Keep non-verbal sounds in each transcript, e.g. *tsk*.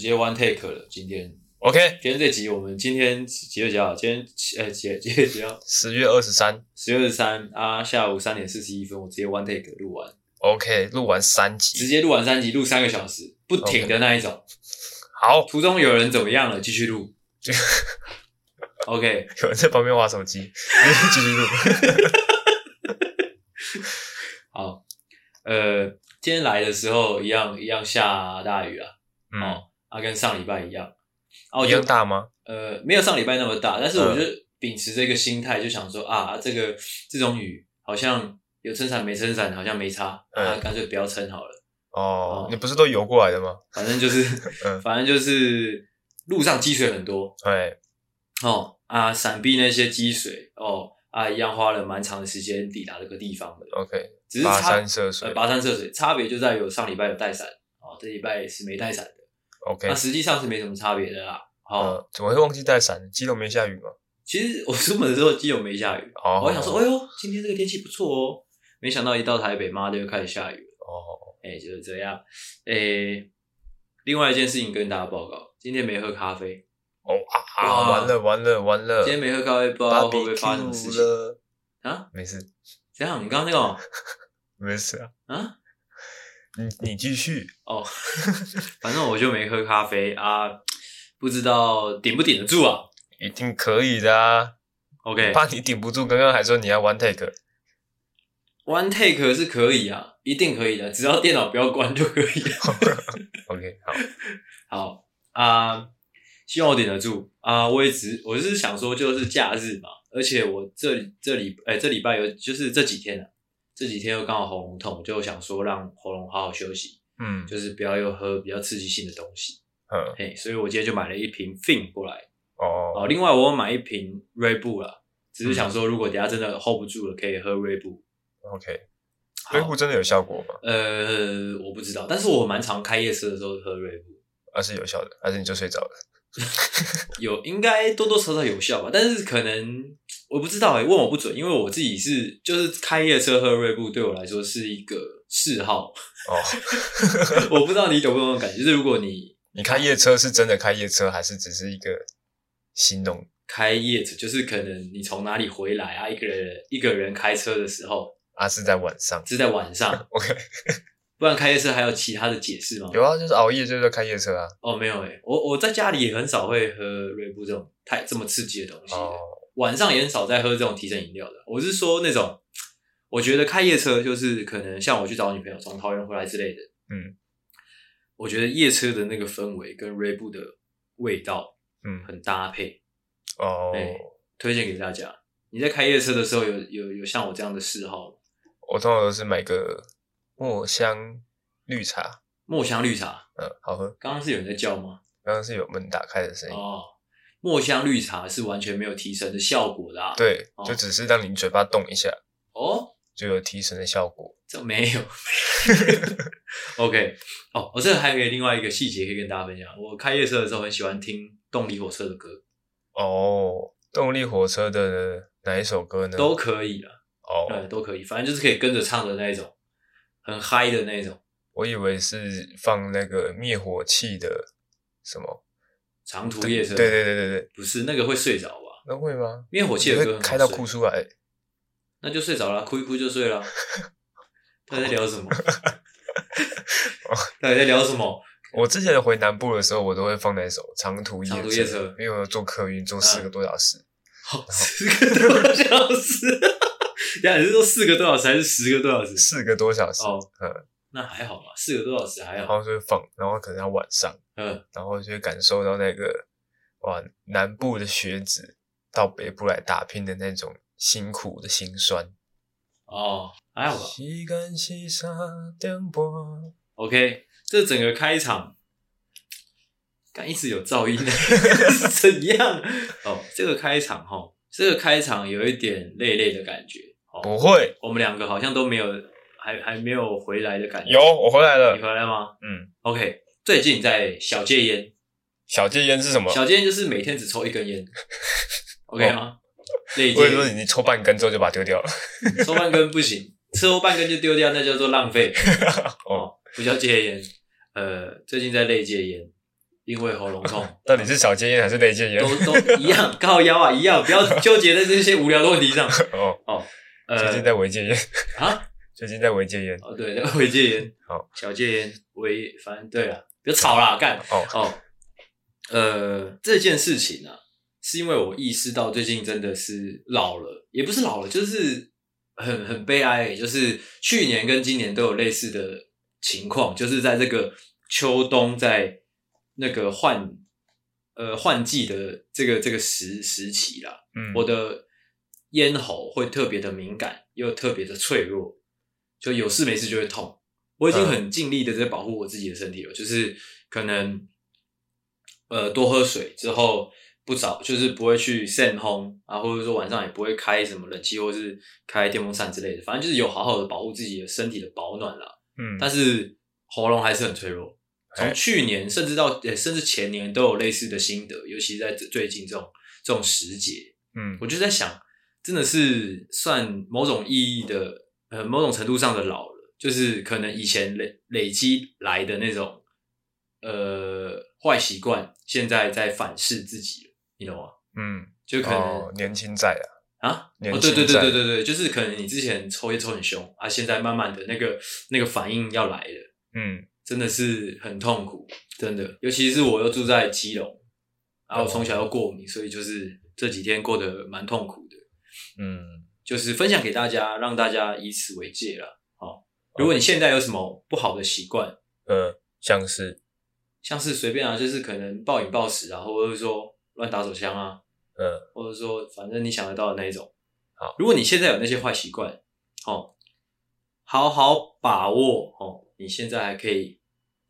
直接 one take 了。今天 OK，今天这集我们今天几月几号？今天呃几几月几号？十月二十三，十月二十三啊，下午三点四十一分，我直接 one take 录完。OK，录完三集，直接录完三集，录三个小时，不停的那一种。好，*laughs* 途中有人怎么样了？继续录。OK，*laughs* 有人在旁边玩手机，继续录。*laughs* 好，呃，今天来的时候一样一样下大雨啊，嗯、哦，啊，跟上礼拜一样，啊，一样大吗？呃，没有上礼拜那么大，但是我就秉持这个心态，就想说、嗯、啊，这个这种雨好像有撑伞没撑伞，好像没差，嗯、啊，干脆不要撑好了。哦，哦你不是都游过来的吗？*laughs* 反正就是，*laughs* 嗯、反正就是路上积水很多，对，哦，啊，闪避那些积水，哦。啊，一样花了蛮长的时间抵达这个地方的。OK，只是跋山涉水，呃，跋山涉水，差别就在于上礼拜有带伞，哦，这礼拜是没带伞的。OK，那实际上是没什么差别的啦。好、怎么会忘记带伞？基隆没下雨吗？其实我出门的时候基隆没下雨，哦，我想说，哎呦，今天这个天气不错哦。没想到一到台北，妈的又开始下雨了。哦，哎，就是这样。哎，另外一件事情跟大家报告，今天没喝咖啡。哦啊！完了完了完了！今天没喝咖啡，不知道会不会发生什么事情啊？没事，怎样？你刚刚那个？*laughs* 没事啊。啊？你你继续哦。*laughs* 反正我就没喝咖啡啊，不知道顶不顶得住啊？一定可以的啊。OK，怕你顶不住。刚刚还说你要 one take。One take 是可以啊，一定可以的，只要电脑不要关就可以。*laughs* OK，好，*laughs* 好啊。希望我顶得住啊！我也只我是想说，就是假日嘛，而且我这里这里哎、欸，这礼拜有就是这几天啊，这几天又刚好喉咙痛，就想说让喉咙好好休息，嗯，就是不要又喝比较刺激性的东西，嗯，嘿，所以我今天就买了一瓶 Fin 过来，哦，哦，另外我买一瓶 Red Bull 啦，只是想说如果等下真的 hold 不住了，可以喝 Red Bull。OK，Red Bull 真的有效果吗？呃，我不知道，但是我蛮常开夜车的时候喝 Red Bull，而是有效的，还是你就睡着了？*laughs* 有应该多多少少有效吧，但是可能我不知道哎、欸，问我不准，因为我自己是就是开夜车喝瑞布，对我来说是一个嗜好哦。*laughs* 我不知道你懂不懂感觉，就是如果你你开夜车是真的开夜车，还是只是一个形容？开夜车就是可能你从哪里回来啊，一个人一个人开车的时候啊，是在晚上，是在晚上。*laughs* OK。不然开夜车还有其他的解释吗？有啊，就是熬夜就是在开夜车啊。哦，没有诶、欸、我我在家里也很少会喝瑞布这种太这么刺激的东西的。哦。晚上也很少在喝这种提神饮料的。我是说那种，我觉得开夜车就是可能像我去找女朋友从桃园回来之类的。嗯。我觉得夜车的那个氛围跟瑞布的味道，嗯，很搭配。嗯、哦。哎，推荐给大家。你在开夜车的时候有有有像我这样的嗜好吗？我通常都是买个。墨香绿茶，墨香绿茶，嗯，好喝。刚刚是有人在叫吗？刚刚是有门打开的声音。哦，墨香绿茶是完全没有提神的效果的啊。对，哦、就只是让你嘴巴动一下，哦，就有提神的效果。这没有。*laughs* OK，哦，我这还有另外一个细节可以跟大家分享。我开夜车的时候很喜欢听动力火车的歌。哦，动力火车的哪一首歌呢？都可以了。哦，对，都可以，反正就是可以跟着唱的那一种。很嗨的那种，我以为是放那个灭火器的什么长途夜车，对对对对对，不是那个会睡着吧？那会吗？灭火器的歌开到哭出来，那就睡着了，哭一哭就睡了。*laughs* 他在聊什么？*laughs* 他在聊什么？我之前回南部的时候，我都会放那首长途夜车，长途夜车，因为我坐客运坐四个多小时，好，四个多小时。*laughs* 呀，你是说四个多小时还是十个多小时？四个多小时哦，嗯，那还好吧，四个多小时还好。然后就会放，然后可能要晚上，嗯，然后就会感受到那个哇，南部的学子到北部来打拼的那种辛苦的辛酸。哦，还好吧。时间是三点半。OK，这整个开场，刚一直有噪音的，*laughs* 是怎样？哦，这个开场哈，这个开场有一点累累的感觉。不会，我们两个好像都没有，还还没有回来的感觉。有，我回来了。你回来吗？嗯。OK，最近在小戒烟。小戒烟是什么？小戒烟就是每天只抽一根烟。*laughs* OK 吗？类我以为你抽半根之后就把它丢掉了。*laughs* 抽半根不行，抽半根就丢掉，那叫做浪费。*laughs* 哦，不叫戒烟。呃，最近在累戒烟。因为喉咙痛。到底是小戒烟还是内戒烟？都都一样，靠腰啊，一样，不要纠结在这些无聊的问题上。哦哦，呃，最近在违戒烟啊？*laughs* 最近在违戒烟？哦，对，违戒烟。好，小戒烟，违，反正对了，别吵啦，干。哦哦，呃，这件事情啊，是因为我意识到最近真的是老了，也不是老了，就是很很悲哀，就是去年跟今年都有类似的情况，就是在这个秋冬在那个换呃换季的这个这个时时期啦，嗯，我的咽喉会特别的敏感，又特别的脆弱，就有事没事就会痛。我已经很尽力的在保护我自己的身体了，嗯、就是可能呃多喝水之后不早，就是不会去扇风啊，或者说晚上也不会开什么冷气或是开电风扇之类的，反正就是有好好的保护自己的身体的保暖啦。嗯，但是喉咙还是很脆弱。从去年甚至到呃甚至前年都有类似的心得，尤其在最近这种这种时节，嗯，我就在想，真的是算某种意义的呃某种程度上的老了，就是可能以前累累积来的那种呃坏习惯，现在在反噬自己了，你懂吗？嗯，就可能、哦、年轻在啊啊，年轻哦对对对对对对，就是可能你之前抽烟抽很凶啊，现在慢慢的那个那个反应要来了，嗯。真的是很痛苦，真的，尤其是我又住在基隆，然后我从小又过敏，所以就是这几天过得蛮痛苦的。嗯，就是分享给大家，让大家以此为戒了。好，如果你现在有什么不好的习惯，嗯，像是像是随便啊，就是可能暴饮暴食啊，或者是说乱打手枪啊，嗯，或者说反正你想得到的那一种。好，如果你现在有那些坏习惯，哦，好好把握哦，你现在还可以。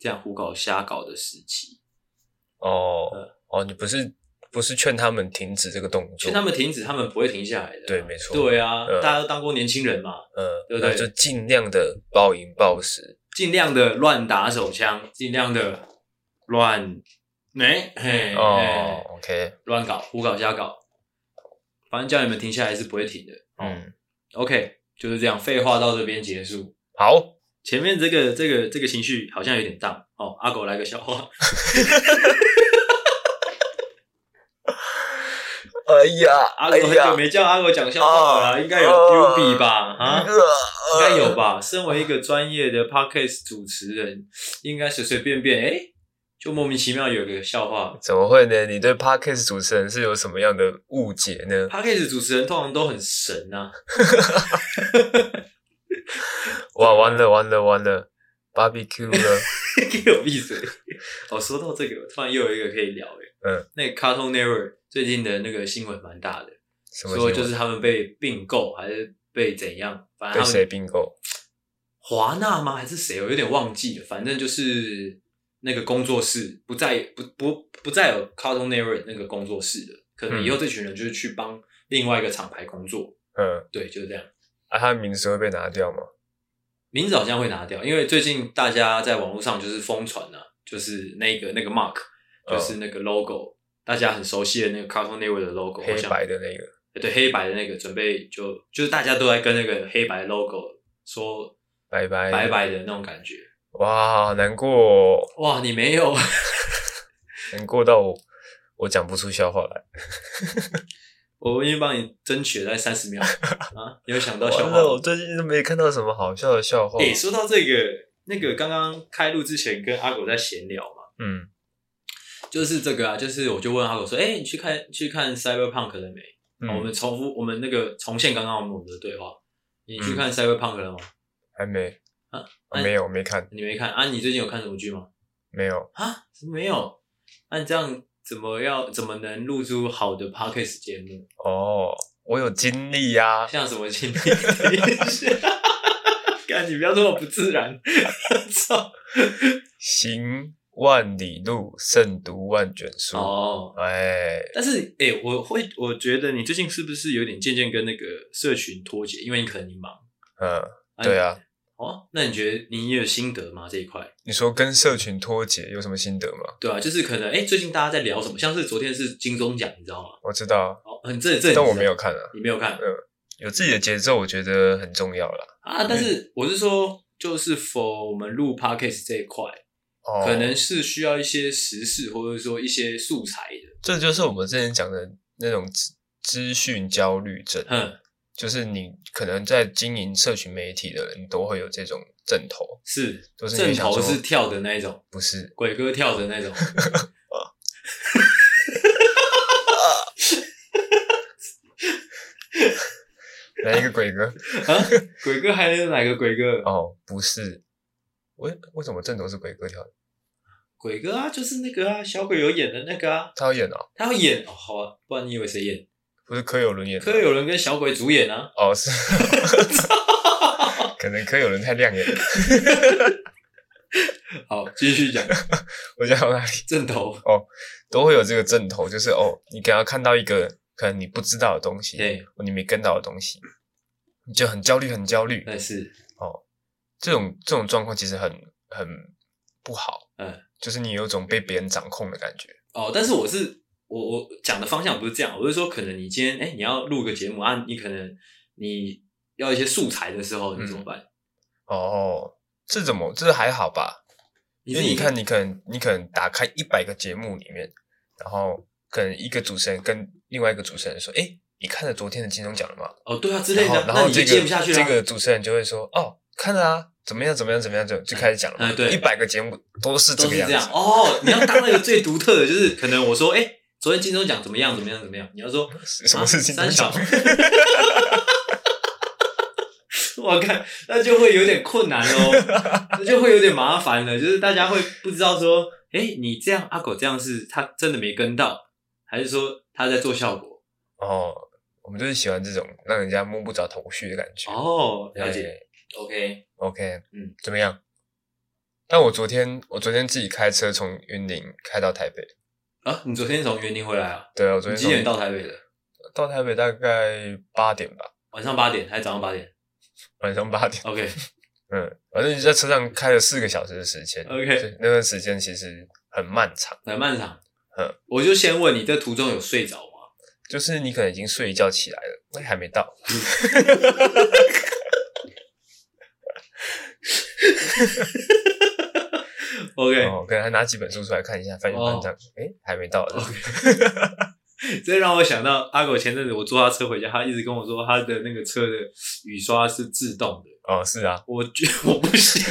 这样胡搞瞎搞的时期，哦、嗯、哦，你不是不是劝他们停止这个动作，劝他们停止，他们不会停下来的。对，没错。对啊，嗯、大家都当过年轻人嘛，嗯，对不对？就尽量的暴饮暴食，尽量的乱打手枪，尽量的乱没嘿哦嘿，OK，乱搞胡搞瞎搞，反正叫你们停下来是不会停的。嗯，OK，就是这样，废话到这边结束。好。前面这个这个这个情绪好像有点荡哦，阿狗来个笑话。*laughs* 哎呀，阿狗很久没叫阿狗讲笑话了，哎、应该有 U B 吧？啊，应该有吧？身为一个专业的 Podcast 主持人，应该随随便便哎、欸，就莫名其妙有个笑话。怎么会呢？你对 Podcast 主持人是有什么样的误解呢？Podcast 主持人通常都很神啊。*laughs* 哇，完了完了完了，*laughs* barbecue 了，给我闭嘴！哦，说到这个，突然又有一个可以聊诶。嗯，那个 Cartoon Network 最近的那个新闻蛮大的，什么说就是他们被并购还是被怎样？反正他们被谁并购？华纳吗？还是谁？我有点忘记了。反正就是那个工作室不再不不不再有 Cartoon Network 那个工作室了，可能以后这群人就是去帮另外一个厂牌工作。嗯，对，就是这样。啊，他的名字会被拿掉吗？名字好像会拿掉，因为最近大家在网络上就是疯传啊，就是那个那个 mark，就是那个 logo，、哦、大家很熟悉的那个 Cartoon Network 的 logo，黑白的那个，对，黑白的那个，准备就就是大家都在跟那个黑白 logo 说拜拜拜拜的那种感觉。哇，好难过、哦！哇，你没有 *laughs* 难过到我我讲不出笑话来。*laughs* 我已经帮你争取了在三十秒 *laughs* 啊！有想到笑话？我最近都没看到什么好笑的笑话。诶、欸，说到这个，那个刚刚开录之前跟阿狗在闲聊嘛，嗯，就是这个啊，就是我就问阿狗说，哎、欸，你去看去看 Cyberpunk 了没？我们重复我们那个重现刚刚我们的对话，你去看 Cyberpunk 了吗？还没啊，啊？没有，没看。你没看啊？你最近有看什么剧吗？没有啊？没有？那、啊、这样。怎么要怎么能录出好的 podcast 节目？哦，我有经历呀、啊，像什么经历？*laughs* 干你不要这么不自然！*laughs* 操！行万里路，胜读万卷书。哦，哎，但是哎、欸，我会我觉得你最近是不是有点渐渐跟那个社群脱节？因为你可能你忙。嗯，对啊。哦，那你觉得你也有心得吗？这一块，你说跟社群脱节有什么心得吗？对啊，就是可能哎、欸，最近大家在聊什么？像是昨天是金钟奖，你知道吗？我知道。哦，很这这，但我没有看啊。你没有看？嗯，有自己的节奏，我觉得很重要啦。啊，但是我是说，就是 for 我们录 podcast 这一块，哦，可能是需要一些时事或者说一些素材的。这就是我们之前讲的那种资资讯焦虑症。嗯，就是你可能在经营社群媒体的人都会有这种症头，是，都是症头是跳的那一种，不是鬼哥跳的那种。*laughs* 哪一个鬼哥？啊，鬼哥还有哪个鬼哥？哦，不是，为为什么正头是鬼哥跳的？鬼哥啊，就是那个啊，小鬼有演的那个啊，他要演哦，他要演哦，好啊，不然你以为谁演？不是柯有伦演的，柯有伦跟小鬼主演啊。哦，是，可能柯有伦太亮眼了。*laughs* 好，继续讲，我讲到哪里？正头哦，都会有这个正头，就是哦，你给他看到一个。可能你不知道的东西，对，你没跟到的东西，你就很焦虑，很焦虑。但是哦，这种这种状况其实很很不好，嗯，就是你有种被别人掌控的感觉。哦，但是我是我我讲的方向不是这样，我是说，可能你今天哎，你要录个节目啊，你可能你要一些素材的时候，你怎么办？嗯、哦，这怎么这还好吧？因为你看，你可能你可能打开一百个节目里面，然后。可能一个主持人跟另外一个主持人说：“哎、欸，你看了昨天的金钟奖了吗？”哦，对啊，之类的。然后这个接不下去了这个主持人就会说：“哦，看了啊，怎么样？怎么样？怎么样？”就就开始讲了。嗯，对，一百个节目都是这个样子。都是这样哦，你要当那个最独特的，就是可能我说：“哎、欸，昨天金钟奖怎么样？怎么样？怎么样？”你要说 *laughs* 什么是金钟奖？我 *laughs* 看那就会有点困难哦，*laughs* 那就会有点麻烦了，就是大家会不知道说：“哎、欸，你这样阿狗这样是他真的没跟到。”还是说他在做效果？哦，我们就是喜欢这种让人家摸不着头绪的感觉。哦，了解。Okay, okay, 嗯，怎么样？但我昨天，我昨天自己开车从云林开到台北。啊，你昨天从云林回来啊？对啊，我昨天几点到台北的？到台北大概八点吧。晚上八点还是早上八点？晚上八点。OK，嗯，反正你在车上开了四个小时的时间。OK，那段时间其实很漫长，很漫长。嗯我就先问你，这途中有睡着吗？就是你可能已经睡一觉起来了，那还没到。*laughs* OK，哦，可能还拿几本书出来看一下，翻一翻这样，哎、哦，还没到。OK，*laughs* 这让我想到阿狗前阵子我坐他车回家，他一直跟我说他的那个车的雨刷是自动的。哦，是啊，我觉得 *laughs* 我不行。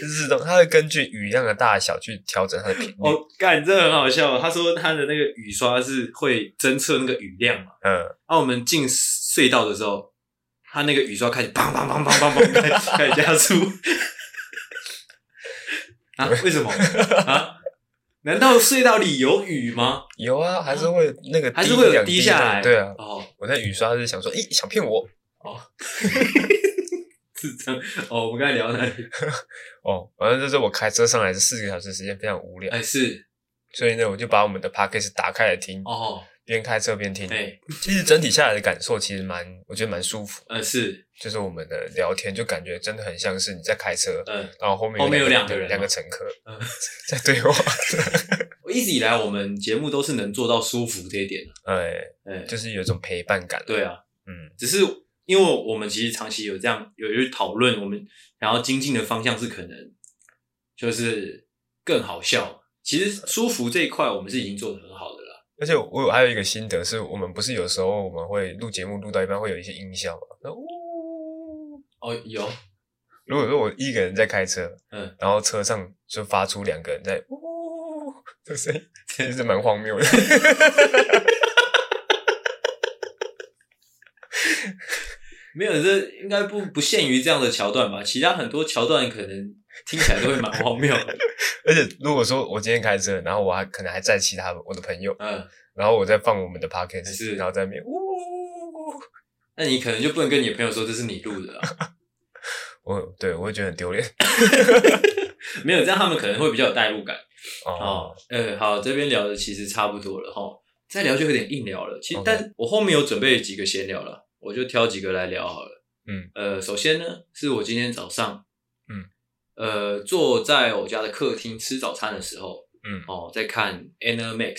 自动，它会根据雨量的大小去调整它的频率。哦，干，这很好笑。他说他的那个雨刷是会侦测那个雨量嘛？嗯。那我们进隧道的时候，他那个雨刷开始砰砰砰砰砰砰开始开始加速。啊？为什么？啊？难道隧道里有雨吗？有啊，还是会那个还是会有滴下来。对啊。哦，我在雨刷是想说，咦，想骗我？哦。是这样哦，我们刚才聊到哪里？*laughs* 哦，反正就是我开车上来这四个小时时间非常无聊，哎是，所以呢，我就把我们的 podcast 打开来听，哦，边开车边听，对，其实整体下来的感受其实蛮，我觉得蛮舒服，嗯是，就是我们的聊天就感觉真的很像是你在开车，嗯，然后后面后面有两个人，两个乘客，嗯，*laughs* 在对话。*laughs* 我一直以来我们节目都是能做到舒服这一点，哎哎，就是有一种陪伴感，对啊，嗯，只是。因为我们其实长期有这样有去讨论，我们然后精进的方向是可能就是更好笑。其实舒服这一块，我们是已经做得很好了。而且我有还有一个心得，是我们不是有时候我们会录节目录到一半会有一些音效嘛？呜哦，有。如果说我一个人在开车，嗯，然后车上就发出两个人在呜这声音，其实蛮荒谬的。*laughs* 没有，这应该不不限于这样的桥段吧？其他很多桥段可能听起来都会蛮荒谬的。而且如果说我今天开车，然后我还可能还载其他我的朋友，嗯，然后我在放我们的 podcast，是，然后在那边，呜，那你可能就不能跟你的朋友说这是你录的啊。我对我会觉得很丢脸。*laughs* 没有这样，他们可能会比较有代入感。哦，嗯，呃，好，这边聊的其实差不多了哈，再聊就有点硬聊了。其实.但我后面有准备几个闲聊了。我就挑几个来聊好了。嗯，呃，首先呢，是我今天早上，嗯，呃，坐在我家的客厅吃早餐的时候，嗯，哦，在看《Animax》，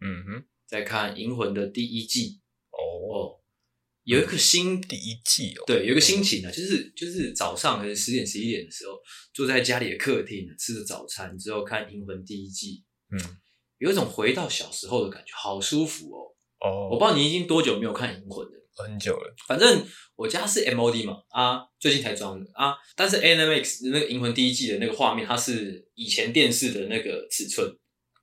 嗯哼，在看《银魂》的第一季。哦，哦，有一个新第一季哦，对，有一个心情呢，就是就是早上可能十点十一点的时候，坐在家里的客厅吃着早餐之后看《银魂》第一季，嗯，有一种回到小时候的感觉，好舒服哦。哦，我不知道你已经多久没有看《银魂》了，很久了。反正我家是 MOD 嘛，啊，最近才装的啊。但是 Animax 那个《银魂》第一季的那个画面，它是以前电视的那个尺寸，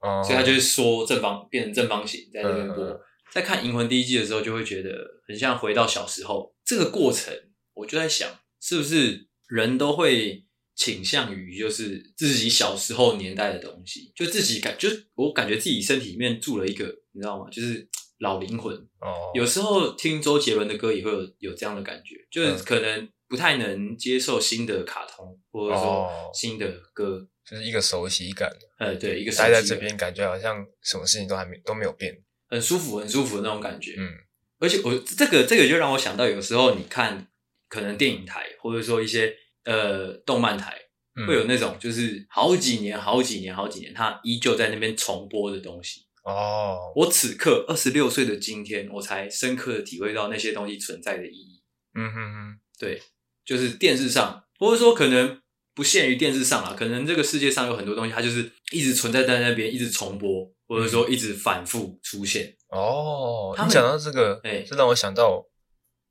哦，所以它就是缩正方变成正方形在那边播。嗯在看《银魂》第一季的时候，就会觉得很像回到小时候。这个过程，我就在想，是不是人都会倾向于就是自己小时候年代的东西，就自己感，就是我感觉自己身体里面住了一个，你知道吗？就是老灵魂。哦，有时候听周杰伦的歌也会有有这样的感觉，就是可能不太能接受新的卡通，或者说新的歌，就是一个熟悉感。呃，对，一个待在这边，感觉好像什么事情都还没都没有变。很舒服，很舒服的那种感觉。嗯，而且我这个这个就让我想到，有时候你看可能电影台或者说一些呃动漫台，嗯、会有那种就是好几年、好几年、好几年，它依旧在那边重播的东西。哦，我此刻二十六岁的今天，我才深刻的体会到那些东西存在的意义。嗯哼哼，对，就是电视上，或者说可能不限于电视上啊，可能这个世界上有很多东西，它就是一直存在在那边，一直重播。或者说一直反复出现哦。你讲到这个，哎、欸，这让我想到，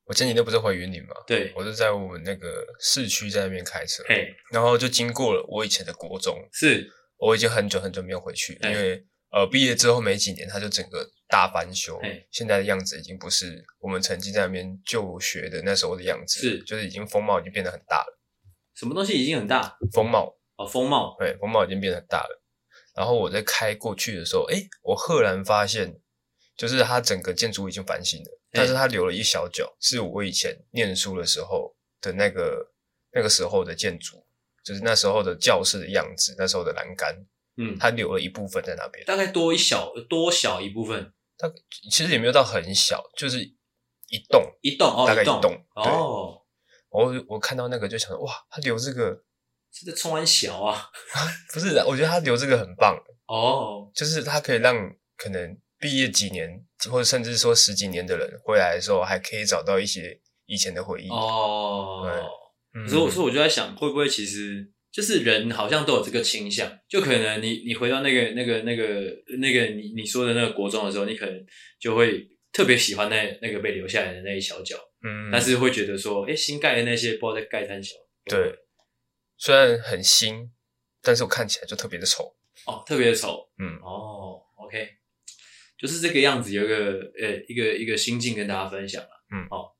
我前几天不是回云林嘛？对，我是在我们那个市区在那边开车，嘿，然后就经过了我以前的国中，是，我已经很久很久没有回去，因为呃，毕业之后没几年，他就整个大翻修，现在的样子已经不是我们曾经在那边就学的那时候的样子，是，就是已经风貌已经变得很大了。什么东西已经很大？风貌哦，风貌，对，风貌已经变得很大了。然后我在开过去的时候，诶，我赫然发现，就是它整个建筑已经翻新了，但是它留了一小角，是我以前念书的时候的那个那个时候的建筑，就是那时候的教室的样子，那时候的栏杆，嗯，它留了一部分在那边，大概多一小多小一部分，它其实也没有到很小，就是一栋。一栋哦，大概一栋，对。哦，我我看到那个就想说，哇，他留这个。这个冲完小啊？*laughs* 不是，我觉得他留这个很棒。哦，就是他可以让可能毕业几年或者甚至说十几年的人回来的时候，还可以找到一些以前的回忆。哦。对，所以所以我就在想，会不会其实就是人好像都有这个倾向，就可能你你回到那个那个那个那个你你说的那个国中的时候，你可能就会特别喜欢那那个被留下来的那一小角，嗯，但是会觉得说，哎，新盖的那些不知道在盖三小，对。虽然很新，但是我看起来就特别的丑哦，特别的丑，嗯，哦，OK，就是这个样子，有一个呃、欸，一个一个心境跟大家分享了，嗯，好，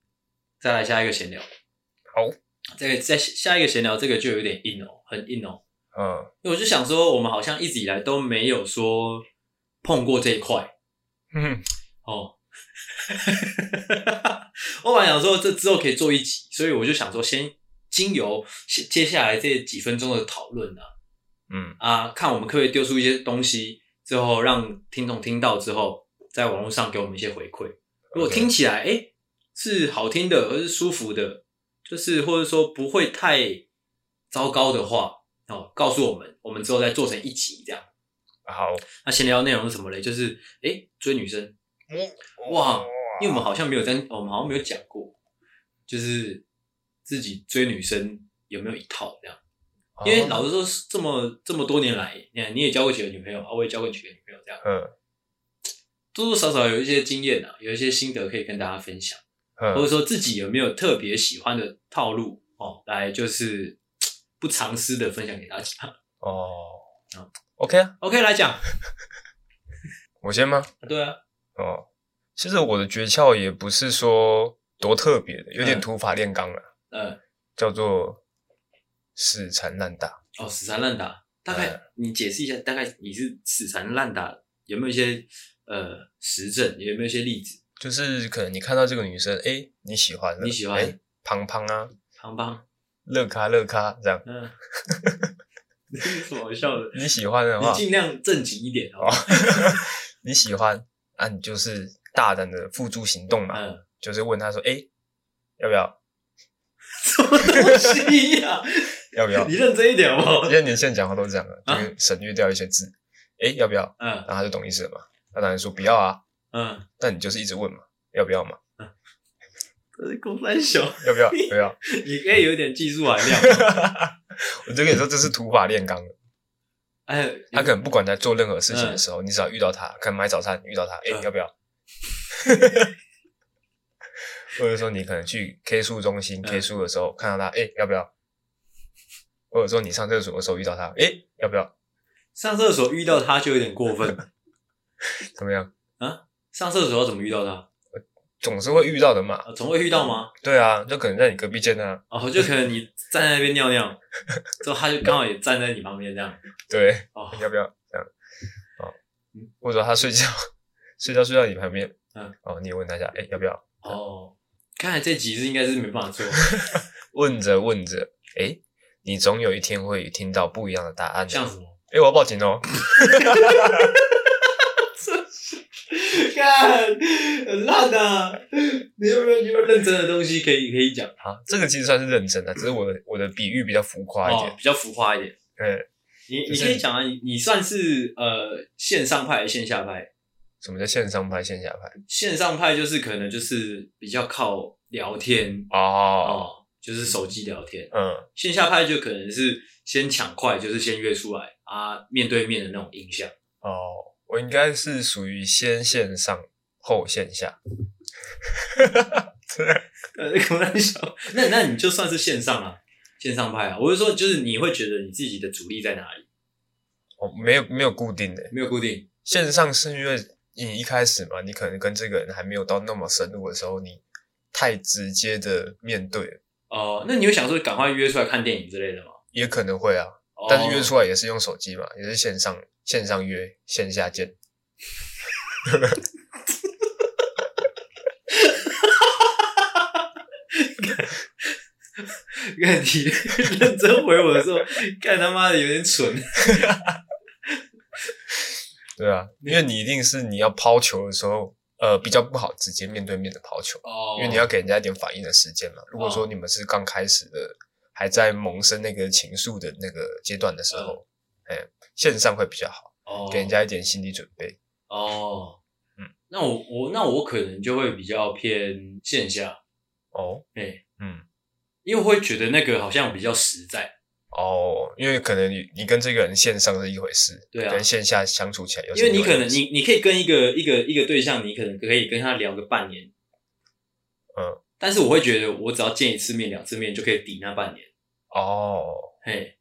再来下一个闲聊，好，这个再下一个闲聊，这个就有点硬哦，很硬哦，嗯，因为我就想说，我们好像一直以来都没有说碰过这一块，嗯，哦，*laughs* 我本来想说这之后可以做一集，所以我就想说先。经由接下来这几分钟的讨论啊，嗯啊，看我们可不可以丢出一些东西之后，让听众听到之后，在网络上给我们一些回馈。如果听起来诶、欸、是好听的，而是舒服的，就是或者说不会太糟糕的话，哦，告诉我们，我们之后再做成一集这样。好，那闲聊内容是什么嘞？就是诶、欸、追女生，哇，因为我们好像没有在，我们好像没有讲过，就是。自己追女生有没有一套这样？因为老实说，这么这么多年来，你看你也交过几个女朋友啊，我也交过几个女朋友，这样，嗯，多多少少有一些经验啊，有一些心得可以跟大家分享，嗯，或者说自己有没有特别喜欢的套路哦，来就是 *tsk* 不藏私的分享给大家。哦，好，OK 啊，OK 来讲，*laughs* 我先吗？对啊，哦，其实我的诀窍也不是说多特别的，有点土法炼钢了。嗯，叫做死缠烂打。哦，死缠烂打，大概、嗯、你解释一下，大概你是死缠烂打，有没有一些呃实证？有没有一些例子？就是可能你看到这个女生，哎、欸，你喜欢，你喜欢，胖胖啊，胖胖，乐咖乐咖这样，*laughs* 嗯，有什么好笑的？你喜欢的话，你尽量正经一点哦。*laughs* 你喜欢啊，你就是大胆的付诸行动嘛，嗯，就是问他说，哎、欸，要不要？*laughs* 什么东西呀、啊？要不要？你认真一点好不好？因为年轻人讲话都是这样的，就是省略掉一些字。哎、要不要？嗯，然后他就懂意思了嘛。他当然说不要啊。嗯，但你就是一直问嘛，要不要嘛？嗯，这是公三小，要不要？不要，*laughs* 你可以有点技术含量。*laughs* 我就跟你说，这是土法炼钢的。哎，他可能不管在做任何事情的时候，嗯、你只要遇到他，可能买早餐遇到他，哎、欸，要不要？*laughs* 或者说你可能去 K 书中心、嗯、K 书的时候看到他，哎、欸，要不要？或者说你上厕所的时候遇到他，哎、欸，要不要？上厕所遇到他就有点过分，怎么样？啊？上厕所要怎么遇到他？总是会遇到的嘛。啊、总会遇到吗？对啊，就可能在你隔壁间啊。哦，就可能你站在那边尿尿，*laughs* 之后他就刚好也站在你旁边这样。对。哦，要不要这样？哦，或者他睡觉，*laughs* 睡觉睡到你旁边，嗯，哦，你也问他一下，哎、欸，要不要？哦，看来这集是应该是没办法做。*laughs* 问着问着，哎、欸，你总有一天会听到不一样的答案。像什么？哎、欸，我要报警哦。看，很烂啊！你有没有你有没有认真的东西可以可以讲？啊，这个其实算是认真的，只是我的我的比喻比较浮夸一点，哦、比较浮夸一点。对，你你可以讲啊，你你算是呃线上派还是线下派？什么叫线上派、线下派？线上派就是可能就是比较靠聊天哦，哦，就是手机聊天。嗯，线下派就可能是先抢快，就是先约出来啊，面对面的那种印象。哦。我应该是属于先线上后线下，对，*laughs* 呃，可能小，那那你就算是线上啊，线上派啊。我是说，就是你会觉得你自己的主力在哪里？哦，没有没有固定的，没有固定。线上是因为你一开始嘛，你可能跟这个人还没有到那么深入的时候，你太直接的面对了。哦、呃，那你会想说赶快约出来看电影之类的吗？也可能会啊，哦、但是约出来也是用手机嘛，也是线上。线上约，线下见。看你认真回我的时候，看他妈的有点蠢。*laughs* 对啊，因为你一定是你要抛球的时候，呃，比较不好直接面对面的抛球，oh. 因为你要给人家一点反应的时间嘛。如果说你们是刚开始的，oh. 还在萌生那个情愫的那个阶段的时候，哎、oh. 欸，线上会比较好。哦，给人家一点心理准备。哦，嗯，那我我那我可能就会比较偏线下。哦，对、欸，嗯，因为我会觉得那个好像比较实在。哦，因为可能你你跟这个人线上是一回事，对啊，跟线下相处起来又是。因为你可能你你可以跟一个一个一个对象，你可能可以跟他聊个半年。嗯，但是我会觉得，我只要见一次面、两次面就可以抵那半年。哦，嘿，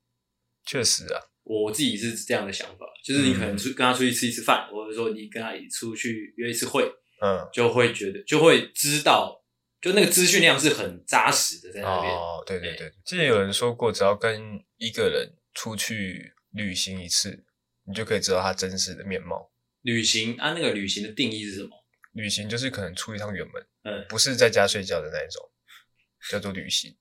确实啊。我自己是这样的想法，就是你可能出跟他出去吃一次饭，嗯、或者说你跟他出去约一次会，嗯，就会觉得就会知道，就那个资讯量是很扎实的在那边。哦，对对对，之前有人说过，只要跟一个人出去旅行一次，你就可以知道他真实的面貌。旅行啊，那个旅行的定义是什么？旅行就是可能出一趟远门，嗯，不是在家睡觉的那一种，叫做旅行。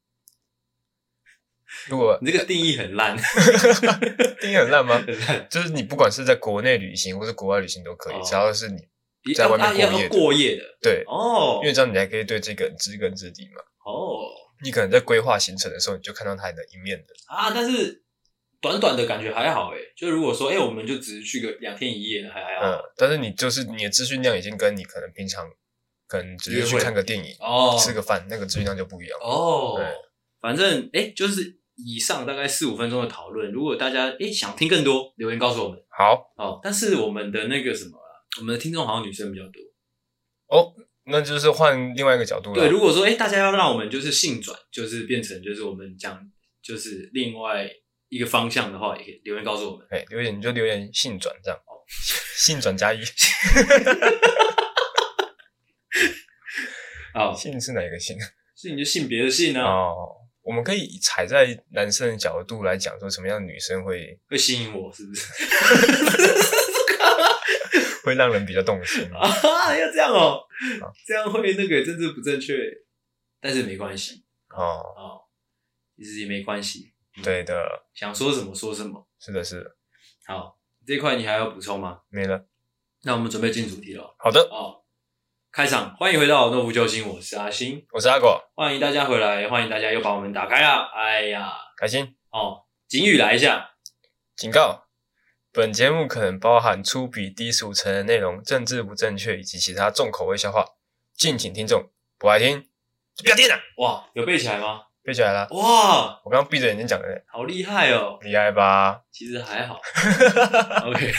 如果你这个定义很烂 *laughs* *laughs* 定义很烂吗？就是你不管是在国内旅行或是国外旅行都可以，哦、只要是你在外面过夜过夜的，对哦，因为这样你还可以对这个人知根知底嘛。哦，你可能在规划行程的时候，你就看到他的一面的啊。但是短短的感觉还好诶，就如果说哎、欸，我们就只是去个两天一夜的，还还好。嗯，但是你就是你的资讯量已经跟你可能平常可能只是去看个电影哦，吃个饭，那个资讯量就不一样哦。对，反正哎、欸，就是。以上大概四五分钟的讨论，如果大家诶想听更多，留言告诉我们。好，哦，但是我们的那个什么啊，我们的听众好像女生比较多。哦，那就是换另外一个角度了。对，如果说诶大家要让我们就是性转，就是变成就是我们讲就是另外一个方向的话，也可以留言告诉我们。哎，留言你就留言性转这样哦，性转加一。*laughs* 好，性是哪一个性？是你的性别的性呢？哦。我们可以踩在男生的角度来讲，说什么样的女生会会吸引我，是不是？*laughs* 会让人比较动心 *laughs* 啊？要这样哦，这样会那个政治不正确，但是没关系哦哦，其实也没关系。对的，想说什么说什么。是的，是的。好，这一块你还要补充吗？没了。那我们准备进主题了。好的。哦。开场，欢迎回到诺夫救星，我是阿星，我是阿果，欢迎大家回来，欢迎大家又把我们打开了，哎呀，开心哦！警语来一下，警告：本节目可能包含粗鄙、低俗、成人内容、政治不正确以及其他重口味笑话，敬请听众不爱听就不要听了。哇，有背起来吗？背起来了。哇，我刚刚闭着眼睛讲的，好厉害哦！厉害吧？其实还好。OK，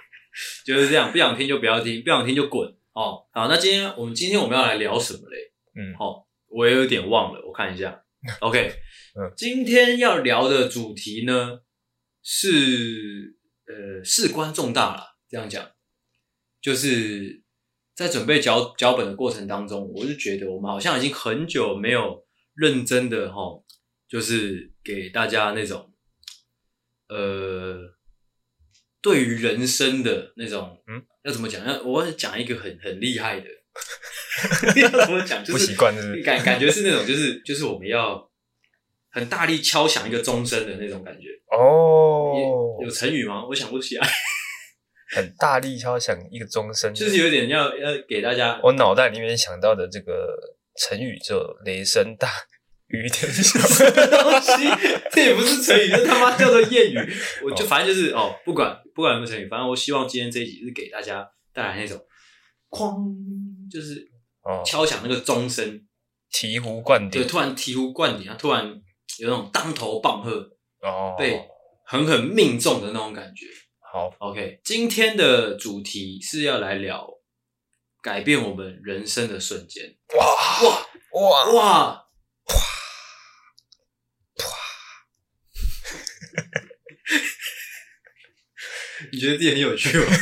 *laughs* 就是这样，不想听就不要听，不想听就滚哦。好，那今天我们今天我们要来聊什么嘞？嗯，好、哦，我也有点忘了，我看一下。*laughs* OK，嗯，今天要聊的主题呢是呃事关重大啦，这样讲，就是在准备脚脚本的过程当中，我就觉得我们好像已经很久没有认真的哈、哦，就是给大家那种呃对于人生的那种，嗯，要怎么讲？要我要讲一个很很厉害的。*laughs* 要怎么讲？就是不习惯，是感感觉是那种，就是就是我们要很大力敲响一个钟声的那种感觉。哦，有成语吗？我想不起来。*laughs* 很大力敲响一个钟声，就是有点要要给大家。我脑袋里面想到的这个成语就“雷声大雨点小”。东西，这也不是成语，这他妈叫做谚语。*laughs* 我就反正就是哦，不管不管有没有成语，反正我希望今天这一集是给大家带来那种。哐，就是敲响那个钟声，醍醐灌顶。对，突然醍醐灌顶，突然有那种当头棒喝哦，被狠狠命中的那种感觉。好，OK，今天的主题是要来聊改变我们人生的瞬间。哇哇哇哇哇！你觉得自己很有趣吗？*laughs*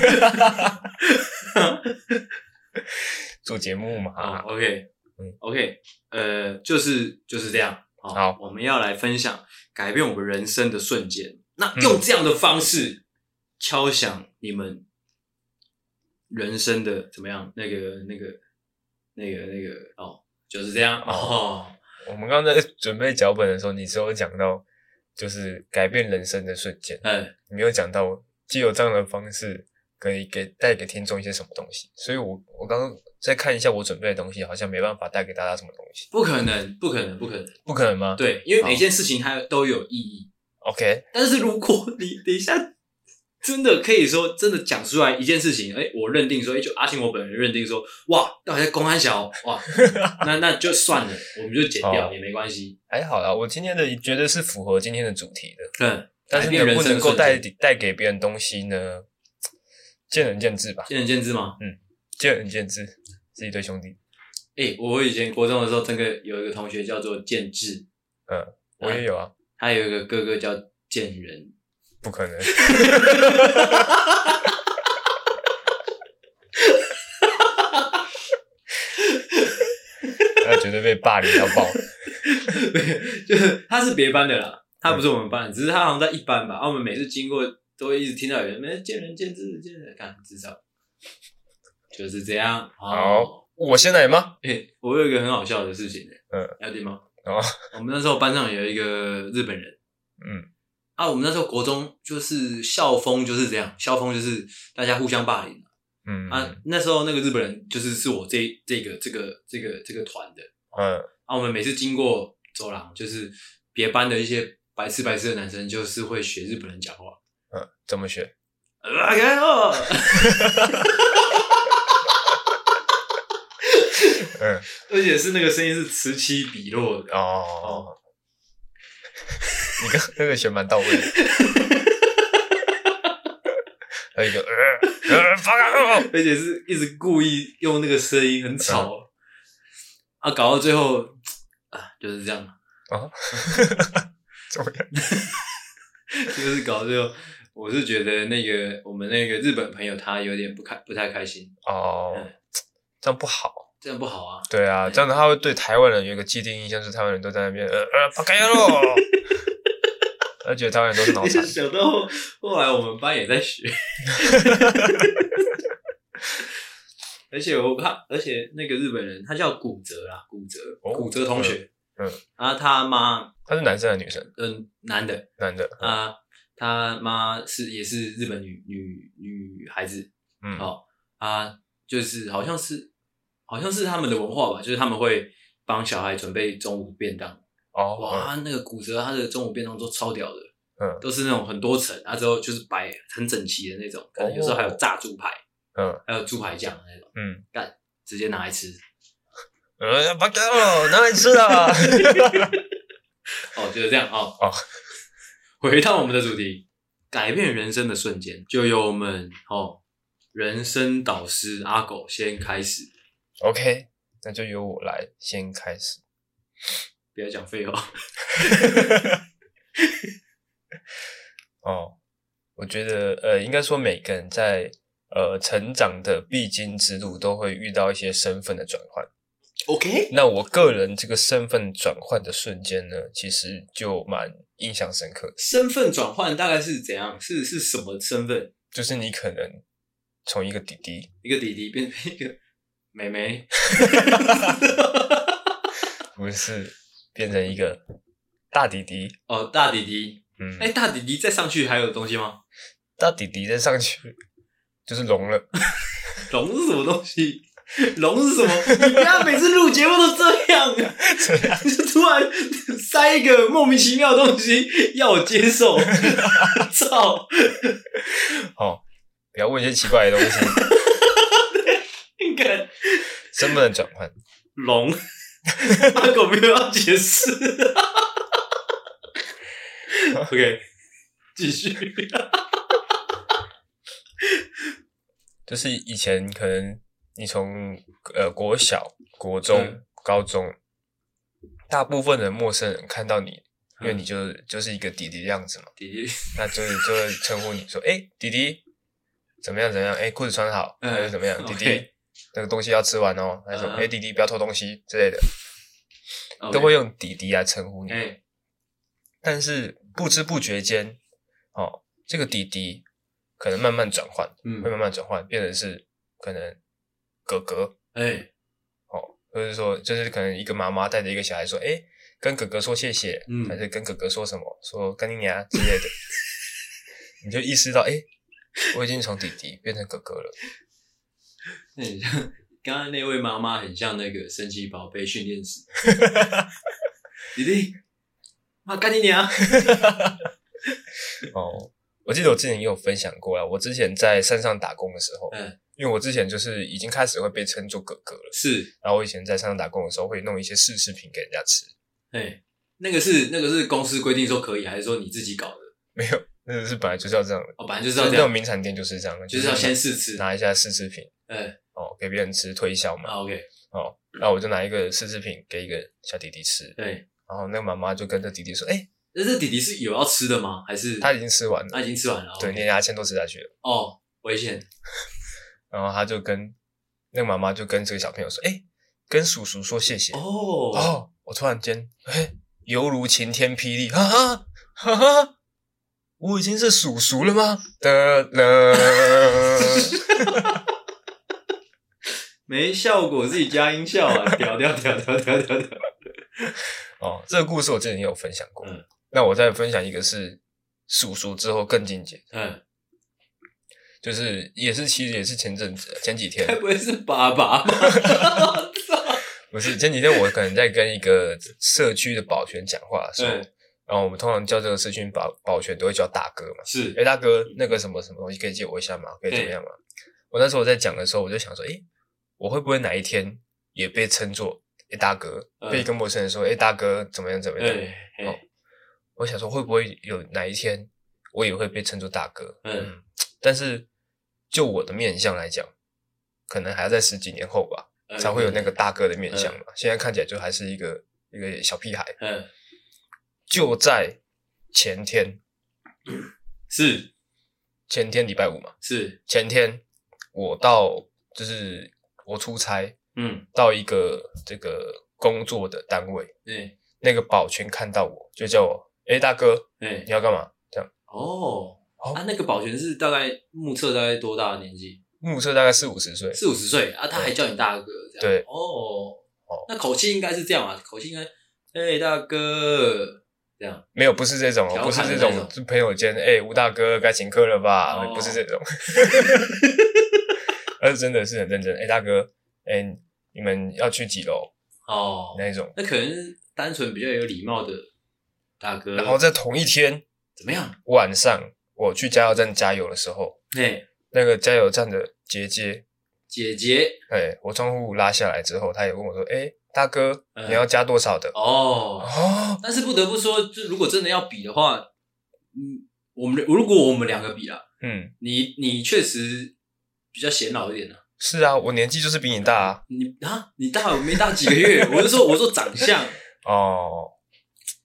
做节目嘛，啊、oh,，OK，嗯，OK，呃，就是就是这样。好，我们要来分享改变我们人生的瞬间。那用这样的方式敲响你们人生的怎么样？那个、那个、那个、那个，哦，就是这样。哦，哦 *laughs* 我们刚刚在 *laughs* 准备脚本的时候，你只有讲到就是改变人生的瞬间。嗯，你没有讲到，既有这样的方式。可以给带给听众一些什么东西？所以我我刚刚再看一下我准备的东西，好像没办法带给大家什么东西。不可能，不可能，不可能，不可能吗？对，因为每件事情它都有意义。OK，但是如果你等一下真的可以说真的讲出来一件事情，哎、欸，我认定说，哎、欸，就阿信我本人认定说，哇，到底在公安小哇，*laughs* 那那就算了，我们就剪掉也没关系。还好啦，我今天的觉得是符合今天的主题的。嗯，但是能不能够带带给别人东西呢？见仁见智吧，见仁见智吗？嗯，见仁见智，是一对兄弟。诶、欸，我以前国中的时候，真的有一个同学叫做建智，嗯，我也有啊。他有一个哥哥叫建仁，不可能。*laughs* 他绝对被霸凌到爆。*laughs* 就是他是别班的啦，他不是我们班，嗯、只是他好像在一班吧。我们每次经过。都会一直听到有人没见仁见智，见仁看至少就是这样。好，我先来吗？诶、欸，我有一个很好笑的事情、欸，嗯，要听吗？哦，我们那时候班上有一个日本人，嗯，啊，我们那时候国中就是校风就是这样，校风就是大家互相霸凌，嗯。啊，那时候那个日本人就是是我这这个这个这个这个团的，嗯，啊，我们每次经过走廊，就是别班的一些白痴白痴的男生，就是会学日本人讲话。嗯，怎么学？嗯，*laughs* 而且是那个声音是此起彼落的哦。哦，*laughs* 你刚那个学蛮到位的。*laughs* 还有一个呃呃，而且是一直故意用那个声音很吵、嗯、啊，搞到最后啊，就是这样啊，怎么样？*laughs* 就是搞到最后。我是觉得那个我们那个日本朋友他有点不开不太开心哦、嗯，这样不好，这样不好啊。对啊，这样子他会对台湾人有一个既定印象，是台湾人都在那边呃呃不开喽，*laughs* 他觉得台湾人都是脑残。想到后，后来我们班也在学，*laughs* 而且我看，而且那个日本人他叫古泽啦，古泽、哦，古泽同学，嗯，然后他妈，他是男生还是女生？嗯，男的，男的。啊。他妈是也是日本女女女孩子，嗯，好、哦、啊，就是好像是好像是他们的文化吧，就是他们会帮小孩准备中午便当。哦，哇，嗯、那个骨折，他的中午便当都超屌的，嗯，都是那种很多层，啊之后就是摆很整齐的那种，可能有时候还有炸猪排，嗯，还有猪排酱那种，嗯，干直接拿来吃，呃，八哥，哪里吃啊？*laughs* 哦，就是这样哦。哦，回到我们的主题，改变人生的瞬间，就由我们哦，人生导师阿狗先开始。OK，那就由我来先开始。不要讲废话。*laughs* 哦，我觉得呃，应该说每个人在呃成长的必经之路，都会遇到一些身份的转换。OK，那我个人这个身份转换的瞬间呢，其实就蛮印象深刻的。身份转换大概是怎样？是是什么身份？就是你可能从一个弟弟，一个弟弟变成一个妹妹，*laughs* 不是变成一个大弟弟哦，大弟弟。嗯，哎、欸，大弟弟再上去还有东西吗？大弟弟再上去就是龙了。*laughs* 龙是什么东西？*laughs* 龙是什么？你不要每次录节目都这样啊！就突然塞一个莫名其妙的东西要我接受，*laughs* 操！哦，不要问一些奇怪的东西。*laughs* 应该身份的转换，龙阿狗没有要解释。OK，继续。就是以前可能。你从呃国小、国中、嗯、高中，大部分的陌生人看到你，因为你就、嗯、就是一个弟弟的样子嘛，弟弟，那就是就会称呼你说，哎、欸，弟弟，怎么样？怎么样？哎、欸，裤子穿好，还是怎么样？嗯、*laughs* 弟弟.那个东西要吃完哦，还是说，哎、弟弟不要偷东西之类的 *laughs* 都会用弟弟来称呼你。但是不知不觉间，哦，这个弟弟可能慢慢转换，嗯，会慢慢转换，变成是可能。哥哥，哎、欸，哦，或者说，就是可能一个妈妈带着一个小孩说，哎、欸，跟哥哥说谢谢，嗯，还是跟哥哥说什么，说干你娘之类的，你就意识到，哎、欸，我已经从弟弟变成哥哥了。*laughs* 那刚刚那位妈妈，很像那个神奇宝贝训练师，*laughs* 弟弟，妈干你娘！*laughs* 哦，我记得我之前也有分享过啊，我之前在山上打工的时候，嗯。因为我之前就是已经开始会被称作哥哥了，是。然后我以前在山上打工的时候，会弄一些试吃品给人家吃。哎，那个是那个是公司规定说可以，还是说你自己搞的？*laughs* 没有，那个是本来就是要这样的。哦，本来就是要这样。那种名产店就是这样的，就是要先试吃，拿一下试吃品。哎，哦，给别人吃推销嘛。啊，OK。哦，那我就拿一个试吃品给一个小弟弟吃。对。然后那个妈妈就跟这弟弟说：“哎，那这弟弟是有要吃的吗？还是他已经吃完了？他已经吃完了。对，连牙签都吃下去了。哦，危险。*laughs* ”然后他就跟那个妈妈就跟这个小朋友说：“哎，跟叔叔说谢谢。”哦哦，我突然间哎，犹如晴天霹雳，哈哈哈哈！我已经是叔叔了吗？的了，*laughs* 没效果，自己加音效啊！屌屌屌屌屌屌屌！哦，这个故事我之前也有分享过。嗯，那我再分享一个是叔叔之后更进阶。嗯。就是也是，其实也是前阵子前几天，该不会是爸爸吗？*laughs* 不是前几天，我可能在跟一个社区的保全讲话的时候，嗯、然后我们通常叫这个社区保保全都会叫大哥嘛。是，哎、欸，大哥，那个什么什么东西可以借我一下吗？可以怎么样吗？我那时候我在讲的时候，我就想说，哎、欸，我会不会哪一天也被称作哎、欸、大哥，嗯、被一个陌生人说，哎、欸，大哥怎么样怎么样？嗯、哦，我想说会不会有哪一天我也会被称作大哥？嗯，嗯但是。就我的面相来讲，可能还要在十几年后吧，嗯、才会有那个大哥的面相嘛。嗯、现在看起来就还是一个一个小屁孩。嗯，就在前天，*clears throat* 是前天礼拜五嘛？是前天，我到就是我出差，嗯，到一个这个工作的单位，嗯，那个保全看到我就叫我，哎、欸，大哥，嗯，你要干嘛？这样哦。哦、啊，那个保全是大概目测大概多大的年纪？目测大概四五十岁，四五十岁啊，他还叫你大哥，这样。对。哦哦，那口气应该是这样啊，口气应该，哎、欸，大哥这样，没有，不是这种哦，不是这种，是朋友间，哎、欸，吴大哥该请客了吧？哦、不是这种，而 *laughs* 是真的是很认真，哎、欸，大哥，哎、欸，你们要去几楼？哦，那一种，那可能是单纯比较有礼貌的大哥，然后在同一天怎么样？晚上。我去加油站加油的时候，哎，那个加油站的姐姐，姐姐，哎，我窗户拉下来之后，她也问我说：“哎，大哥，嗯。你要加多少的？哦。哦，但是不得不说，就如果真的要比的话，嗯，我们如果我们两个比啊，嗯，你你确实比较显老一点啊。是啊，我年纪就是比你大啊。你啊，你大我没大几个月，*laughs* 我是说我说长相，哦，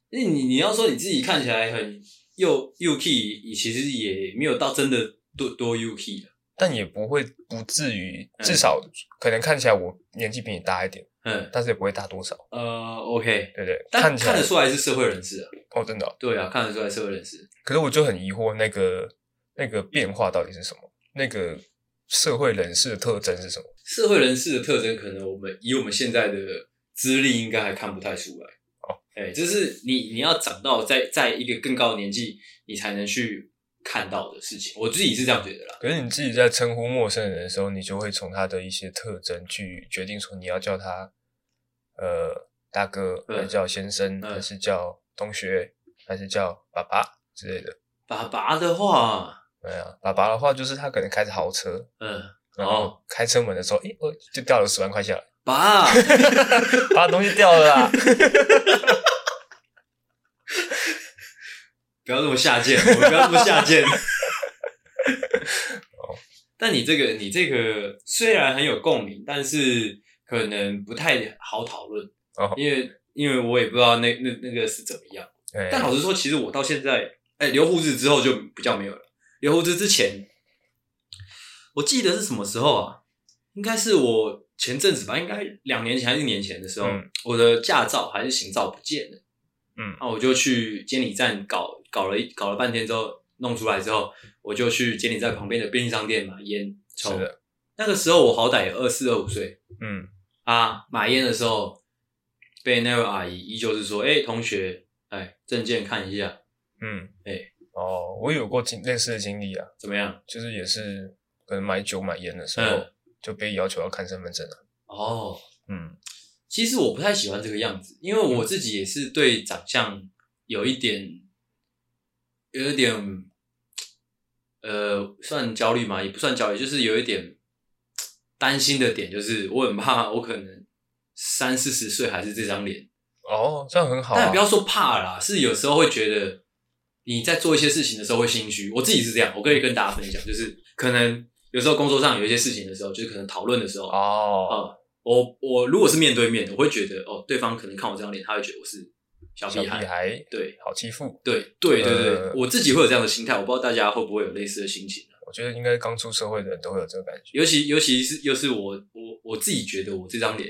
因为你你要说你自己看起来很又又 key，其实也没有到真的多多 U key 的。但也不会不至于，嗯至少可能看起来我年纪比你大一点，嗯，但是也不会大多少，呃，OK，对不对？但看起来看得出来是社会人士啊。哦，真的哦、对啊，看得出来社会人士。可是我就很疑惑，那个那个变化到底是什么？那个社会人士的特征是什么？社会人士的特征，可能我们以我们现在的资历，应该还看不太出来。哦，哎，就是你你要长到在在一个更高的年纪，你才能去看到的事情。我自己是这样觉得啦。可是你自己在称呼陌生人的时候，你就会从他的一些特征去决定说你要叫他呃大哥，嗯还是叫先生，嗯还是叫同学，还是叫爸爸之类的。爸爸的话，对啊，爸爸的话就是他可能开着豪车，嗯，然后开车门的时候，诶、我就掉了十万块下来，爸，*laughs* 把东西掉了啦。*laughs* 不要这么下贱，我不要这么下贱。*laughs* 但你这个，你这个虽然很有共鸣，但是可能不太好讨论，哦因为因为我也不知道那那那个是怎么样。对但老实说，其实我到现在，哎、留胡子之后就比较没有了。留胡子之前，我记得是什么时候啊？应该是我前阵子吧，应该两年前还是一年前的时候，嗯我的驾照还是行照不见了。嗯那我就去监理站搞搞了一搞了半天之后，弄出来之后，我就去监理在旁边的便利商店买烟抽是。的，那个时候我好歹也二四二五岁嗯啊，买烟的时候被那位阿姨依旧是说：“哎、同学，哎，证件看一下，嗯，哎哦，我有过经类似的经历啊，怎么样？”就是也是可能买酒买烟的时候、嗯就被要求要看身份证啊。哦，嗯其实我不太喜欢这个样子，因为我自己也是对长相有一点，有一点，呃，算焦虑嘛，也不算焦虑，就是有一点担心的点，就是我很怕我可能三四十岁还是这张脸。哦，这样很好、啊。但不要说怕啦，是有时候会觉得你在做一些事情的时候会心虚。我自己是这样，我可以跟大家分享，就是可能有时候工作上有一些事情的时候，就是可能讨论的时候，哦，呃我我如果是面对面的，我会觉得哦，对方可能看我这张脸，他会觉得我是小小屁屁孩。孩对好欺负。对对对对，呃我自己会有这样的心态，我不知道大家会不会有类似的心情。我觉得应该刚出社会的人都会有这个感觉。尤其尤其是又是我我我自己觉得我这张脸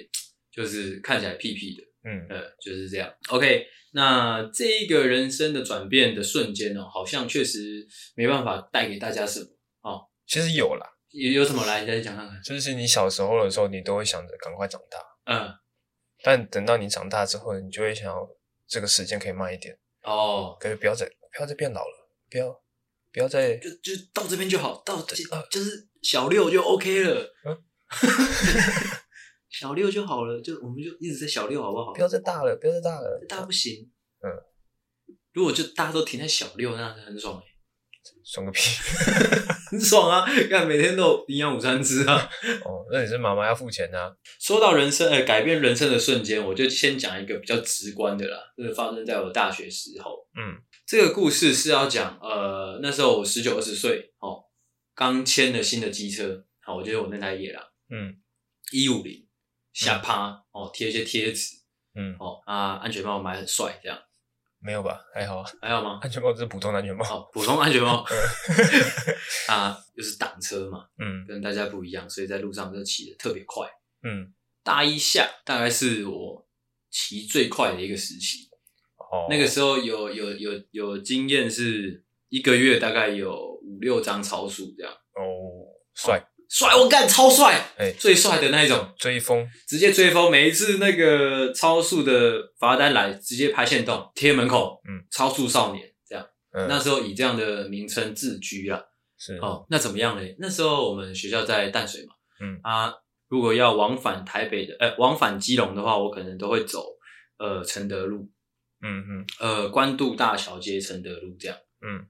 就是看起来屁屁的，嗯呃，就是这样。OK，那这一个人生的转变的瞬间哦，好像确实没办法带给大家什么。其实有啦，有有什么来，你再讲看看。就是你小时候的时候，你都会想着赶快长大，嗯，但等到你长大之后，你就会想要这个时间可以慢一点，哦，可以不要再不要再变老了，不要不要再就就到这边就好，到这啊就是小六就 OK 了。嗯 *laughs* 小六就好了，就我们就一直在小六，好不好不？要再大了，不要再大了，大不行。嗯，如果就大家都停在小六，那很爽哎、爽个屁！*laughs* 很爽啊！看每天都有营养午餐吃啊。*laughs* 哦，那你是妈妈要付钱啊？说到人生，呃，改变人生的瞬间，我就先讲一个比较直观的啦，就是发生在我大学时候。嗯这个故事是要讲，呃，那时候我十九二十岁，哦，刚签了新的机车，好，我觉得我那台野狼嗯一五零下趴，哦，贴一些贴纸，嗯，哦啊，安全帽买很帅，这样没有吧？还好。啊，还好吗？安全帽只是普通安全帽。好，普通安全帽，*laughs* *laughs* 啊，就是挡车嘛，嗯。跟大家不一样，所以在路上就骑的特别快。嗯，大一下大概是我骑最快的一个时期，哦，那个时候有有有有经验，是一个月大概有五六张超速这样，哦，帅，帅我干超帅，哎最帅的那一种，追风，直接追风，每一次那个超速的罚单来，直接拍线动贴门口，嗯，超速少年这样，嗯，那时候以这样的名称自居了。是。哦，那怎么样呢？那时候我们学校在淡水嘛，嗯。啊，如果要往返台北的，呃，往返基隆的话，我可能都会走呃承德路，嗯嗯。呃关渡大桥接承德路这样。嗯。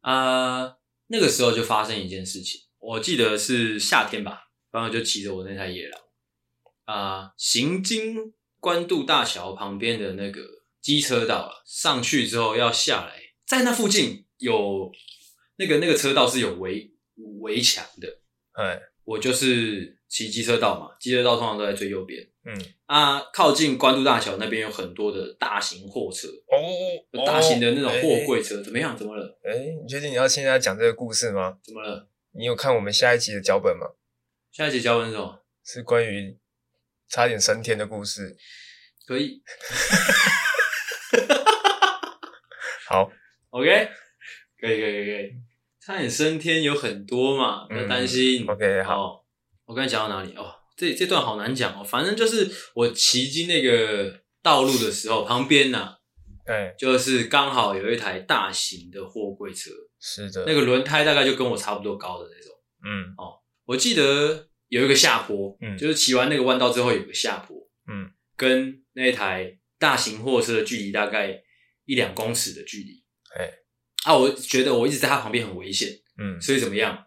啊，那个时候就发生一件事情，我记得是夏天吧，然后就骑着我那台野狼啊，行经关渡大桥旁边的那个机车道了，上去之后要下来，在那附近有那个那个车道是有围围墙的，哎，我就是骑机车道嘛，机车道通常都在最右边。嗯啊，靠近关渡大桥那边有很多的大型货车哦，大型的那种货柜车，怎么样？怎么了？哎，你确定你要现在讲这个故事吗？怎么了？你有看我们下一集的脚本吗？下一集脚本是什么？是关于差点升天的故事。可以。*laughs* 好，OK，可以，可以，可以。差点升天有很多嘛，不要担心。嗯、OK，好。哦、我刚才讲到哪里？哦。这这段好难讲哦，反正就是我骑进那个道路的时候，旁边呐、啊，哎，就是刚好有一台大型的货柜车，是的，那个轮胎大概就跟我差不多高的那种，嗯，哦，我记得有一个下坡，嗯，就是骑完那个弯道之后有个下坡，嗯，跟那台大型货车的距离大概一两公尺的距离，哎，啊，我觉得我一直在他旁边很危险，嗯，所以怎么样？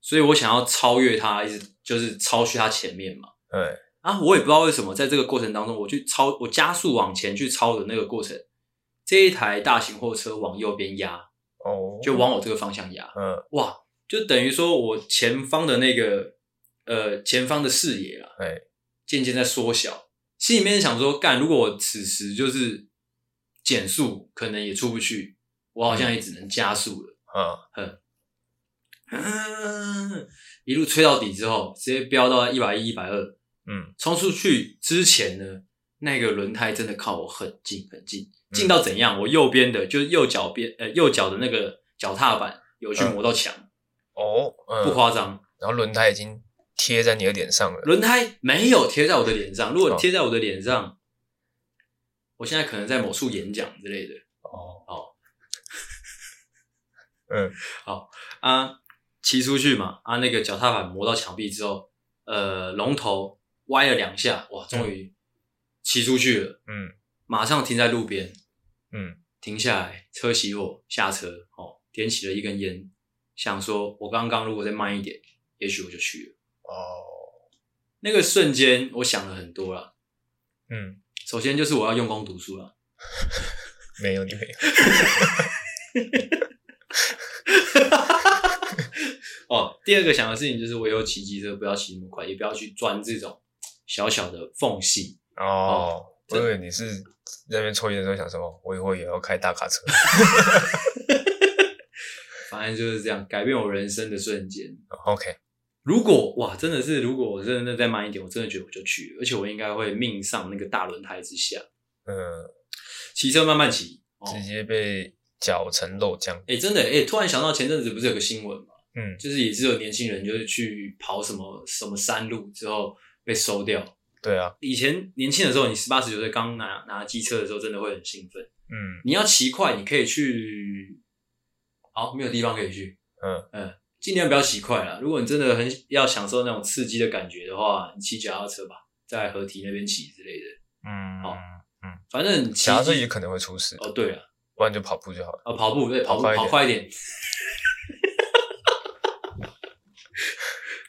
所以我想要超越他，一直就是超去他前面嘛。对啊，我也不知道为什么，在这个过程当中，我去超，我加速往前去超的那个过程，这一台大型货车往右边压，哦，就往我这个方向压。嗯，哇，就等于说我前方的那个呃前方的视野啊，哎，渐渐在缩小。心里面想说，干，如果我此时就是减速，可能也出不去，我好像也只能加速了。嗯，嗯。嗯，一路吹到底之后，直接飙到一百一、一百二。嗯，冲出去之前呢，那个轮胎真的靠我很近很近，近到怎样？我右边的，就是右脚边，呃，右脚的那个脚踏板有去磨到墙。哦，不夸张。然后轮胎已经贴在你的脸上了。轮胎没有贴在我的脸上，如果贴在我的脸上，我现在可能在某处演讲之类的。哦哦，嗯，*laughs* 好啊。骑出去嘛，啊，那个脚踏板磨到墙壁之后，呃，龙头歪了两下，哇，终于骑出去了。嗯，马上停在路边，嗯，停下来，车熄火，下车，哦，点起了一根烟，想说，我刚刚如果再慢一点，也许我就去了。哦，那个瞬间，我想了很多啦。嗯，首先就是我要用功读书了。*laughs* 没有，你没有。*laughs* 哦，第二个想的事情就是，我以后骑机车不要骑那么快，也不要去钻这种小小的缝隙。哦，哦我以为你是在那边抽烟的时候想说，我以后也要开大卡车。*laughs* 反正就是这样，改变我人生的瞬间。*laughs* OK，如果哇，真的是，如果我真的再慢一点，我真的觉得我就去了，而且我应该会命丧那个大轮胎之下。嗯，骑车慢慢骑，哦、直接被搅成肉酱。哎、欸，真的哎、欸，突然想到前阵子不是有个新闻吗？嗯，就是也是有年轻人，就是去跑什么什么山路之后被收掉。对啊，以前年轻的时候，你十八十九岁刚拿拿机车的时候，真的会很兴奋。嗯，你要骑快，你可以去，好，没有地方可以去。嗯嗯，尽量不要骑快了。如果你真的很要享受那种刺激的感觉的话，你骑脚踏车吧，在河堤那边骑之类的。嗯，好，嗯，反正脚踏车也可能会出事。哦，对啊，不然就跑步就好了。哦，跑步对，跑步跑快一点。*laughs*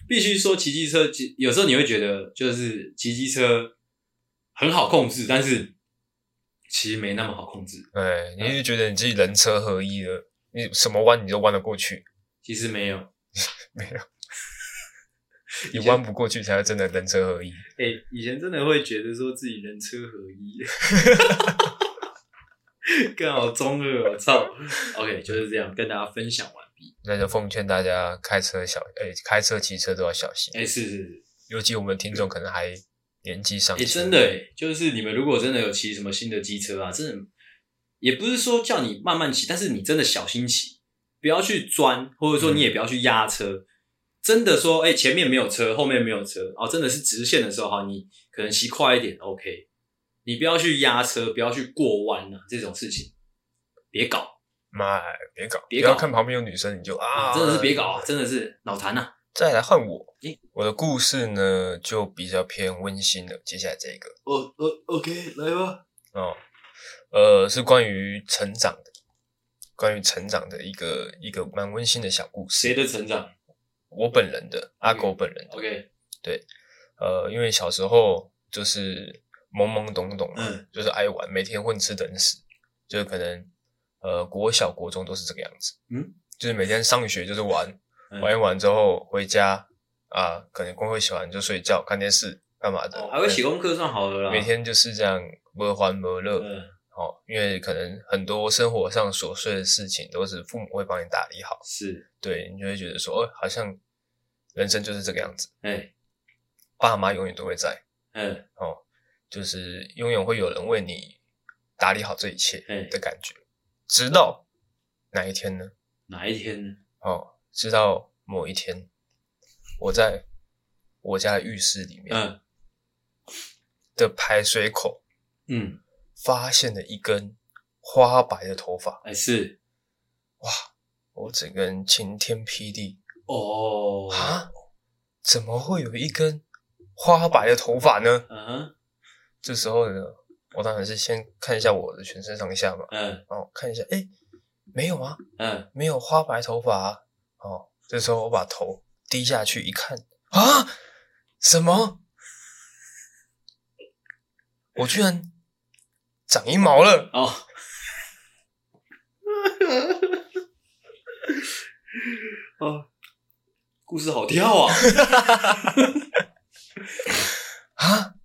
必须说，骑机车，有时候你会觉得，就是骑机车很好控制，但是其实没那么好控制。对，你是觉得你自己人车合一了，你什么弯你都弯得过去？其实没有，*laughs* 没有，你弯不过去才是真的人车合一。哎、欸，以前真的会觉得说自己人车合一，*laughs* 更好中二，我操！OK，就是这样跟大家分享完。那就奉劝大家开车小，哎、欸，开车骑车都要小心。哎、欸，是是是，尤其我们听众可能还年纪尚轻。哎、欸，真的哎，就是你们如果真的有骑什么新的机车啊，真的也不是说叫你慢慢骑，但是你真的小心骑，不要去钻，或者说你也不要去压车。嗯、真的说，哎、欸，前面没有车，后面没有车，哦，真的是直线的时候哈，你可能骑快一点，OK。你不要去压车，不要去过弯啊，这种事情别搞。妈，别搞！别搞！不要看旁边有女生你就啊，真的是别搞啊！真的是脑残呐！再来换我，欸，我的故事呢就比较偏温馨了。接下来这个，哦哦，OK，来吧。哦，呃，是关于成长的，关于成长的一个一个蛮温馨的小故事。谁的成长？我本人的，阿狗本人的。OK，对，呃，因为小时候就是懵懵懂懂，嗯，就是爱玩，每天混吃等死，就是可能呃国小国中都是这个样子，嗯，就是每天上学就是玩，嗯、玩一玩之后回家啊，可能光会洗完就睡觉看电视干嘛的，哦、还会写功课算好的啦，每天就是这样不欢不乐，嗯，哦，因为可能很多生活上琐碎的事情都是父母会帮你打理好，是。对，你就会觉得说，哦，好像人生就是这个样子，哎，爸妈永远都会在，嗯，哦。就是永远会有人为你打理好这一切的感觉，直到哪一天呢？哪一天呢？哦，直到某一天，我在我家的浴室里面，嗯，的排水口，嗯，发现了一根花白的头发。哎，是，哇，我整个人晴天霹雳哦啊！怎么会有一根花白的头发呢？嗯。这时候呢，我当然是先看一下我的全身上下嘛，嗯，然后看一下，哎，没有啊，嗯，没有花白头发啊，哦，这时候我把头低下去一看，啊，什么？我居然长一毛了哦，哦，故事好跳啊，*laughs* 啊，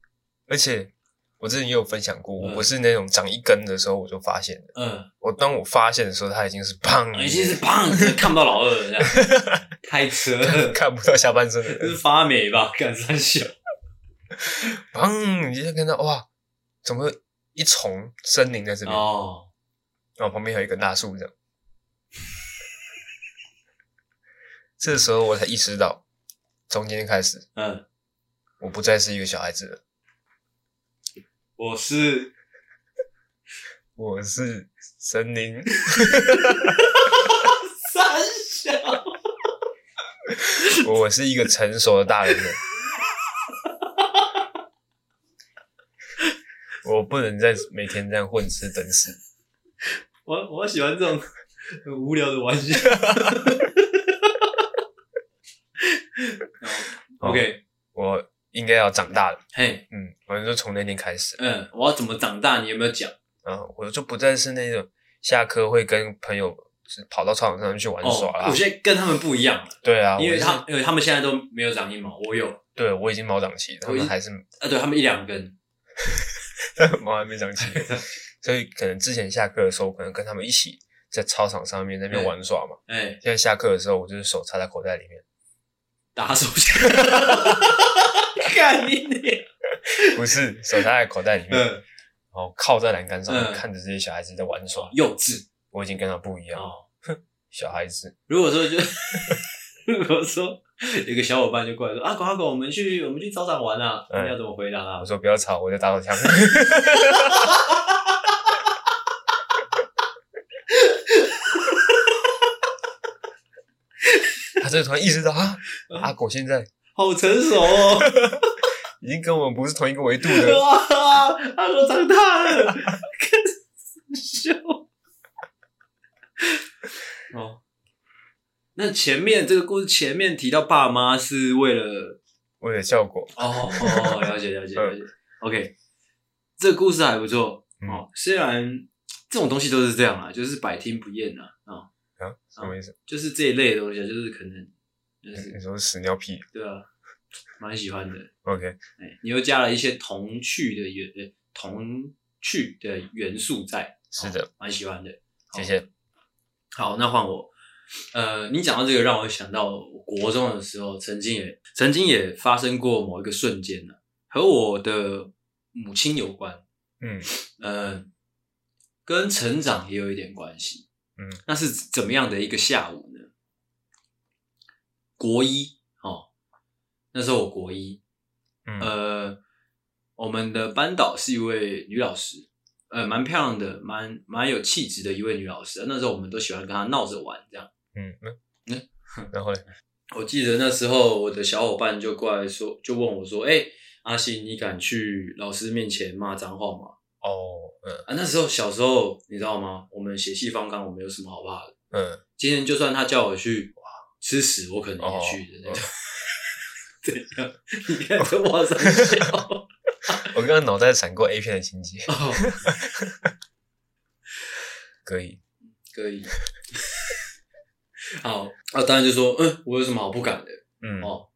而且。我之前也有分享过，我不是那种长一根的时候我就发现的。嗯，我当我发现的时候，它已经是胖，已经是胖，看不到老二了，这样太扯了，看不到下半身的，这是发霉吧？干三小，*laughs* 砰！你就看到哇，怎么一丛森林在这边？哦，然后旁边还有一个大树这样。这时候我才意识到，从今天开始，嗯，我不再是一个小孩子了。我是，我是森林，三小，我是一个成熟的大人。了，我不能再每天这样混吃等死。我我喜欢这种很无聊的玩笑。*laughs* OK，我。应该要长大了，嘿，嗯，反正就从那天开始，嗯，我要怎么长大？你有没有讲？嗯，我就不再是那种下课会跟朋友跑到操场上去玩耍了。我现在跟他们不一样了，对啊，因为他因为他们现在都没有长一毛，我有，对我已经毛长齐了，他们还是啊，对他们一两根，*laughs* 毛还没长齐，*laughs* 所以可能之前下课的时候，可能跟他们一起在操场上面那边玩耍嘛，哎，现在下课的时候，我就是手插在口袋里面打手枪。*laughs* 干你脸！*laughs* 不是手插在口袋里面，嗯、然后靠在栏杆上看着这些小孩子在玩耍。幼稚，我已经跟他不一样。哼、哦，*laughs* 小孩子。如果说就，*laughs* 如果说有个小伙伴就过来说啊，狗阿狗，我们去我们去操场玩啊，你、嗯、要怎么回答啊？我说不要吵，我在打手枪。他这突然意识到啊，阿狗现在。好成熟哦，已经跟我们不是同一个维度的。哇，*laughs* 他说长大了，*laughs* 更笑。哦，那前面这个故事前面提到爸妈是为了为了效果。哦哦，了解了解了解。*laughs* 嗯、OK，这个故事还不错、嗯、哦。虽然这种东西都是这样啊，就是百听不厌啊。啊，什么意思？就是这一类的东西，就是可能。就是、你说屎尿屁？对啊，蛮喜欢的。OK，哎，你又加了一些童趣的元，童趣的元素在。是的，蛮喜欢的。谢谢。好，那换我。呃，你讲到这个，让我想到我国中的时候，曾经也曾经也发生过某一个瞬间呢，和我的母亲有关。嗯，呃，跟成长也有一点关系。嗯，那是怎么样的一个下午呢？国一哦，那时候我国一，嗯、呃，我们的班导是一位女老师，呃，蛮漂亮的，蛮蛮有气质的一位女老师。那时候我们都喜欢跟她闹着玩，这样。嗯嗯，然后呢？我记得那时候我的小伙伴就过来说，就问我说：“哎、欸，阿信，你敢去老师面前骂脏话吗？”哦，嗯啊，那时候小时候你知道吗？我们血气方刚，我们有什么好怕的？嗯，今天就算他叫我去。吃屎，我可能也去的那种。你看这往上笑，*laughs* 我刚刚脑袋闪过 A 片的情节。哦，*laughs* 可以，可以。*laughs* 好，啊，当然就说，嗯，我有什么好不敢的？嗯，哦，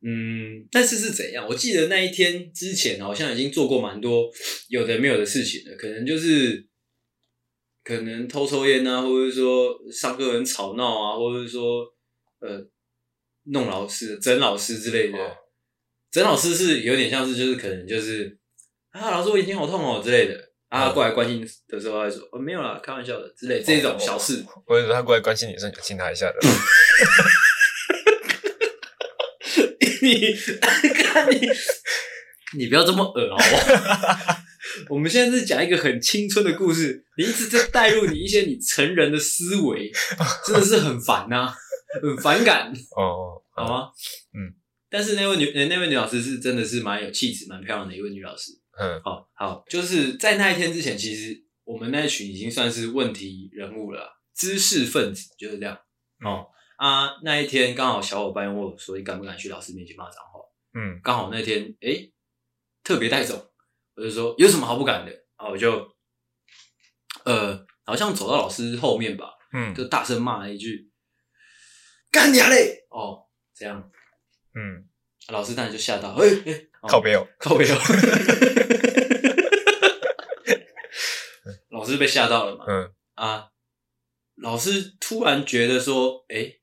嗯，但是是怎样？我记得那一天之前好像已经做过蛮多有的没有的事情了，可能就是可能偷抽烟啊，或者说上课很吵闹啊，或者说呃弄老师、整老师之类的。哦、整老师是有点像是就是可能就是啊，老师我眼睛好痛哦之类的。啊，他过来关心的时候，他说：“哦，没有啦，开玩笑的。”之类这种小事，或者说他过来关心你的时候，你亲他一下的。*laughs* 你看你，你不要这么恶好不好？*laughs* 我们现在是讲一个很青春的故事，你一直在带入你一些你成人的思维，真的是很烦呐、啊，很反感 *laughs* 哦，好吗？嗯，但是那位女那位女老师是真的是蛮有气质、蛮漂亮的一位女老师。嗯，好好，就是在那一天之前，其实我们那一群已经算是问题人物了，知识分子就是这样。哦啊，那一天刚好小伙伴问我说：“你敢不敢去老师面前骂脏话？”嗯，刚好那天诶、欸、特别带走，我就说有什么好不敢的？然后我就呃，好像走到老师后面吧，嗯，就大声骂了一句：“干你嘞！”哦，这样，嗯，老师当然就吓到，诶、欸、诶、欸，靠北哦，靠北哦。*laughs* 老师被吓到了嘛？嗯啊，老师突然觉得说，哎、欸，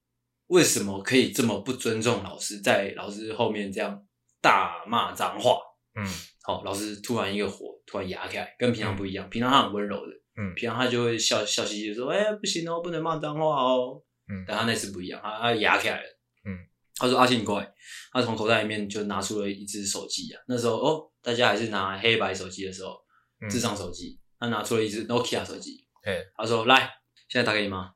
为什么可以这么不尊重老师，在老师后面这样大骂脏话？嗯，好，老师突然一个火突然压开来，跟平常不一样。嗯、平常他很温柔的，嗯，平常他就会笑笑嘻嘻的说，哎、欸，不行哦，不能骂脏话哦。嗯，但他那次不一样，他他压开来了。嗯，他说阿信你过来，他从口袋里面就拿出了一只手机啊。那时候哦，大家还是拿黑白手机的时候，智障手机。他拿出了一只 Nokia 手机，他说：“来，现在打给你妈。”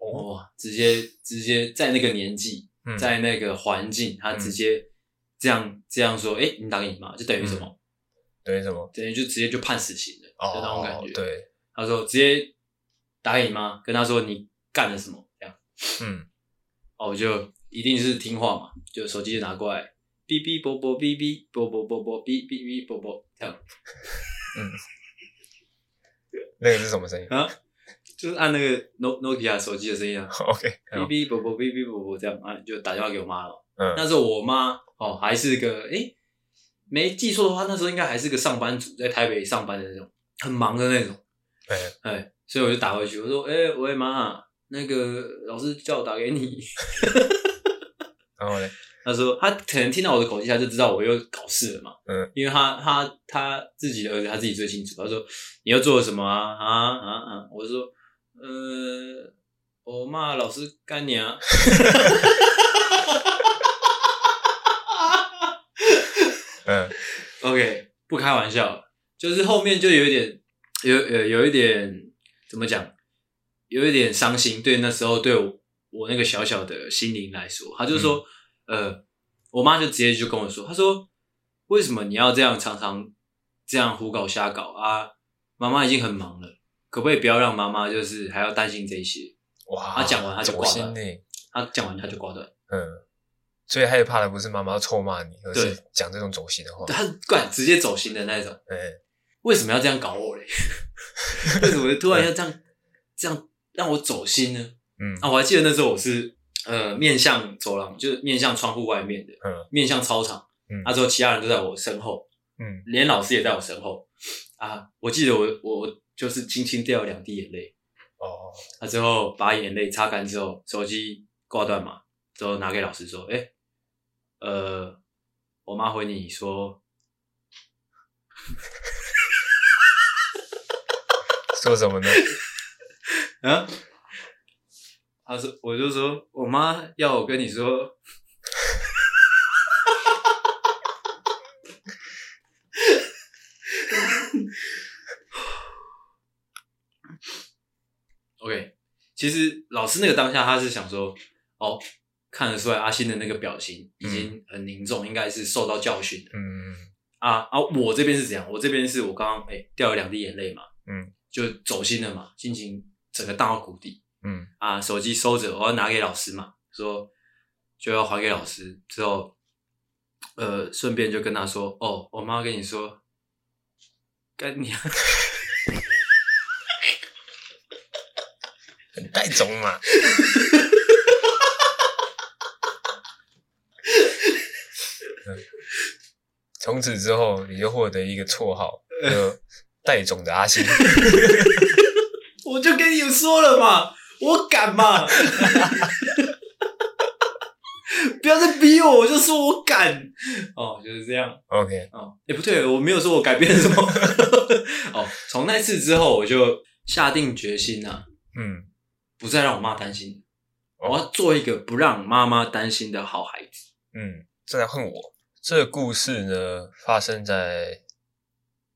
哇，直接直接在那个年纪，在那个环境，他直接这样这样说：“哎，你打给你妈，就等于什么？等于什么？等于就直接就判死刑了，就那种感觉。”对，他说：“直接打给你妈，跟他说你干了什么？”嗯，哦，我就一定是听话嘛，就手机就拿过来，哔哔啵啵，哔哔啵啵啵啵，哔哔哔啵啵，这样，嗯。*laughs* 那个是什么声音啊？就是按那个 Nokia 手机的声音啊。*laughs* OK，哔哔啵啵，哔哔啵啵，这样啊，就打电话给我妈了。嗯，那时候我妈哦，还是个诶、欸，没记错的话，那时候应该还是个上班族，在台北上班的那种，很忙的那种。对，哎，所以我就打回去，我说：“哎、欸，喂妈，那个老师叫我打给你。”然后呢？*laughs* 他说他可能听到我的口气，他就知道我又搞事了嘛。嗯，因为他他他自己的儿子他自己最清楚。他说你又做了什么啊啊啊啊！我说呃，我骂老师干你啊。*laughs* 嗯，OK，不开玩笑，就是后面就有一点有呃有一点怎么讲，有一点伤心。对那时候对我我那个小小的心灵来说，他就说。嗯呃，我妈就直接就跟我说，她说：“为什么你要这样常常这样胡搞瞎搞啊？妈妈已经很忙了，可不可以不要让妈妈就是还要担心这些？”哇，她讲完她就挂断，她讲完她就挂断。嗯，最害怕的不是妈妈臭骂你，而是讲这种走心的话。她怪直接走心的那种。嗯，为什么要这样搞我嘞？*laughs* 为什么突然要这样这样让我走心呢？嗯，啊，我还记得那时候我是。呃，面向走廊，就是面向窗户外面的，嗯，面向操场，嗯，那时候其他人都在我身后，嗯，连老师也在我身后，啊，我记得我我就是轻轻掉了两滴眼泪，哦，那之后把眼泪擦干之后，手机挂断嘛，之后拿给老师说，哎，呃，我妈回你说，说什么呢？啊？他说：“我就说我妈要我跟你说，OK。其实老师那个当下，他是想说，哦，看得出来阿信的那个表情已经很凝重，嗯、应该是受到教训的。嗯啊啊，我这边是怎样？我这边是我刚刚哎掉了两滴眼泪嘛，嗯，就走心了嘛，心情整个荡到谷底。”嗯啊，手机收着，我要拿给老师嘛，说就要还给老师。之后呃，顺便就跟他说，哦，我妈跟你说，干你啊，*laughs* 很带种嘛。从此之后，你就获得一个绰号，叫“带种的阿星”。*laughs* 我就跟你说了嘛，我敢嘛。*laughs* 不要再逼我，我就说我敢。哦，就是这样。OK。哦，也、欸、不对，我没有说我改变什么。*laughs* 哦，从那次之后，我就下定决心啊，嗯，不再让我妈担心，我要做一个不让妈妈担心的好孩子。嗯，正在恨我。这个故事呢，发生在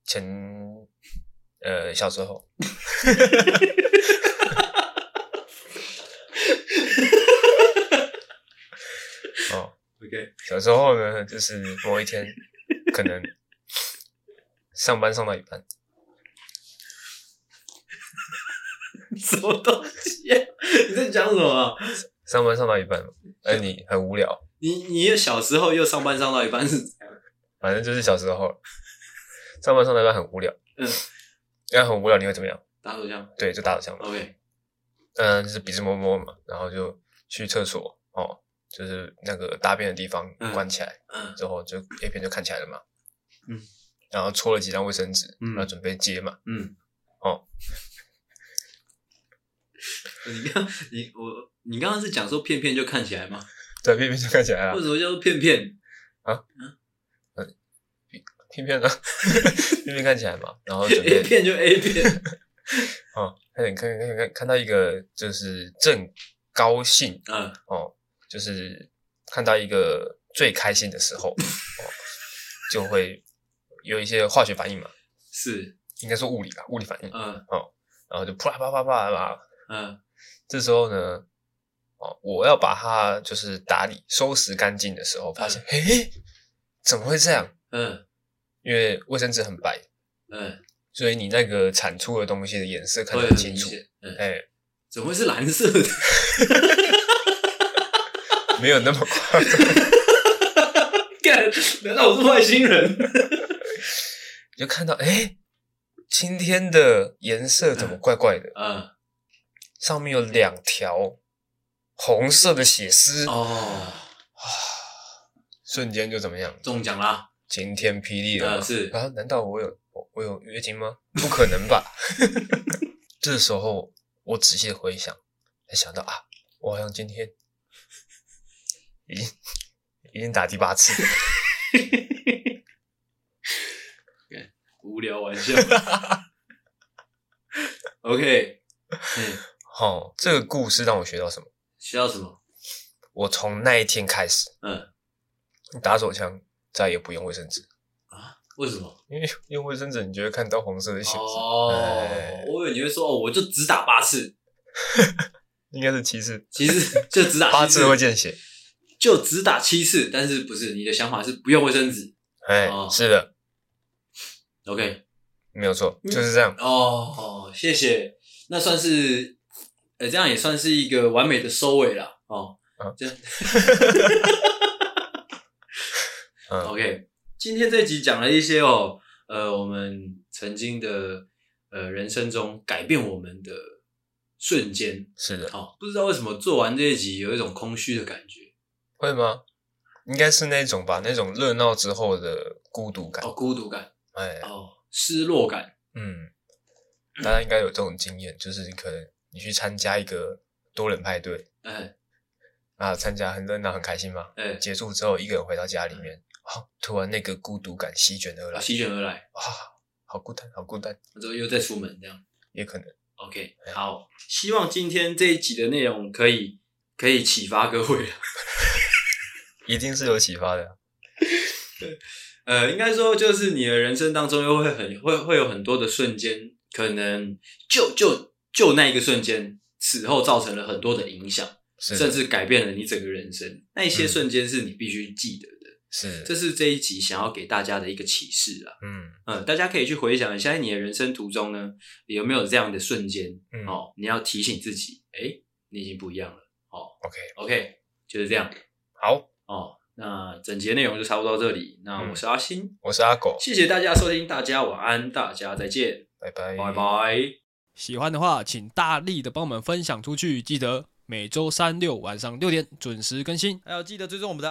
前呃小时候。*laughs* 哦，OK，小时候呢，就是某一天，可能上班上到一半，*laughs* 什么东西啊？你在讲什么啊？上班上到一半，而你很无聊。你你小时候又上班上到一半是怎样？反正就是小时候，上班上到一半很无聊。嗯，因为很无聊，你会怎么样？打手枪。对，就打手枪。OK。嗯，就是鼻子摸摸嘛，然后就去厕所哦，就是那个大便的地方关起来，嗯，之后就 A 片就看起来了嘛。嗯。然后搓了几张卫生纸，嗯，然后准备接嘛。嗯。哦。*laughs* 你刚你我你刚刚是讲说片片就看起来吗？对，片片就看起来了。为什么叫做片片啊？嗯，片片呢？*laughs* 片片看起来嘛，然后准备 A 片就 A 片。*laughs* 哦，看看看看看到一个就是正高兴，嗯，哦，就是看到一个最开心的时候，哦，就会有一些化学反应嘛。是，应该说物理吧，物理反应。嗯，哦，然后就啪啪啪啪啪，嗯，这时候呢。哦，我要把它就是打理收拾干净的时候，发现，嘿、嗯，怎么会这样？嗯，因为卫生纸很白，嗯，所以你那个产出的东西的颜色看得很清楚。嗯，哎、欸，怎么会是蓝色的？*laughs* 没有那么夸张。*laughs* 干，难道我是外星人？*laughs* 就看到，哎、欸，今天的颜色怎么怪怪的？嗯，嗯上面有两条。红色的血丝哦，瞬间就怎么样？中奖啦！晴天霹雳了！呃、是啊？难道我有我有月经吗？不可能吧！*laughs* 这时候我仔细回想，才想到啊，我好像今天已经已经打第八次了。*laughs* 无聊玩笑。OK，嗯，好，这个故事让我学到什么？学到什么？我从那一天开始，嗯，打手枪再也不用卫生纸啊？为什么？因为用卫生纸，你就会看到红色的血丝。哦，哎、我以为你会说，哦，我就只打八次，*laughs* 应该是七次。其实 *laughs* 就只打八次会见血，就只打七次。但是不是你的想法是不用卫生纸？哎，哦、是的。OK，没有错，就是这样。哦哦，谢谢。那算是。呃，这样也算是一个完美的收尾了哦。嗯，这样。*laughs* 嗯，OK，今天这集讲了一些哦，呃，我们曾经的呃人生中改变我们的瞬间。是的。哦，不知道为什么做完这一集有一种空虚的感觉。会吗？应该是那种吧，那种热闹之后的孤独感。哦，孤独感。哎。哦，失落感。嗯，大家应该有这种经验，就是你可能。你去参加一个多人派对，嗯，啊，参加很热闹很开心嘛，嗯，结束之后一个人回到家里面，啊，突然那个孤独感席卷而来，席卷而来，啊，好孤单，好孤单，之后又再出门这样，也可能，OK，好，希望今天这一集的内容可以可以启发各位，一定是有启发的，对，呃，应该说就是你的人生当中又会很会会有很多的瞬间，可能就就。就那一个瞬间，此后造成了很多的影响，甚至改变了你整个人生。那一些瞬间是你必须记得的，是，这是这一集想要给大家的一个启示啊。嗯嗯，大家可以去回想一下，在你的人生途中呢，你有没有这样的瞬间？嗯、哦，你要提醒自己，哎，你已经不一样了。哦，OK OK，就是这样。好哦，那整节内容就差不多到这里。那我是阿星，嗯、我是阿狗，谢谢大家收听，大家晚安，大家再见，拜拜，拜拜。喜欢的话，请大力的帮我们分享出去，记得每周三六晚上六点准时更新，还有记得追踪我们的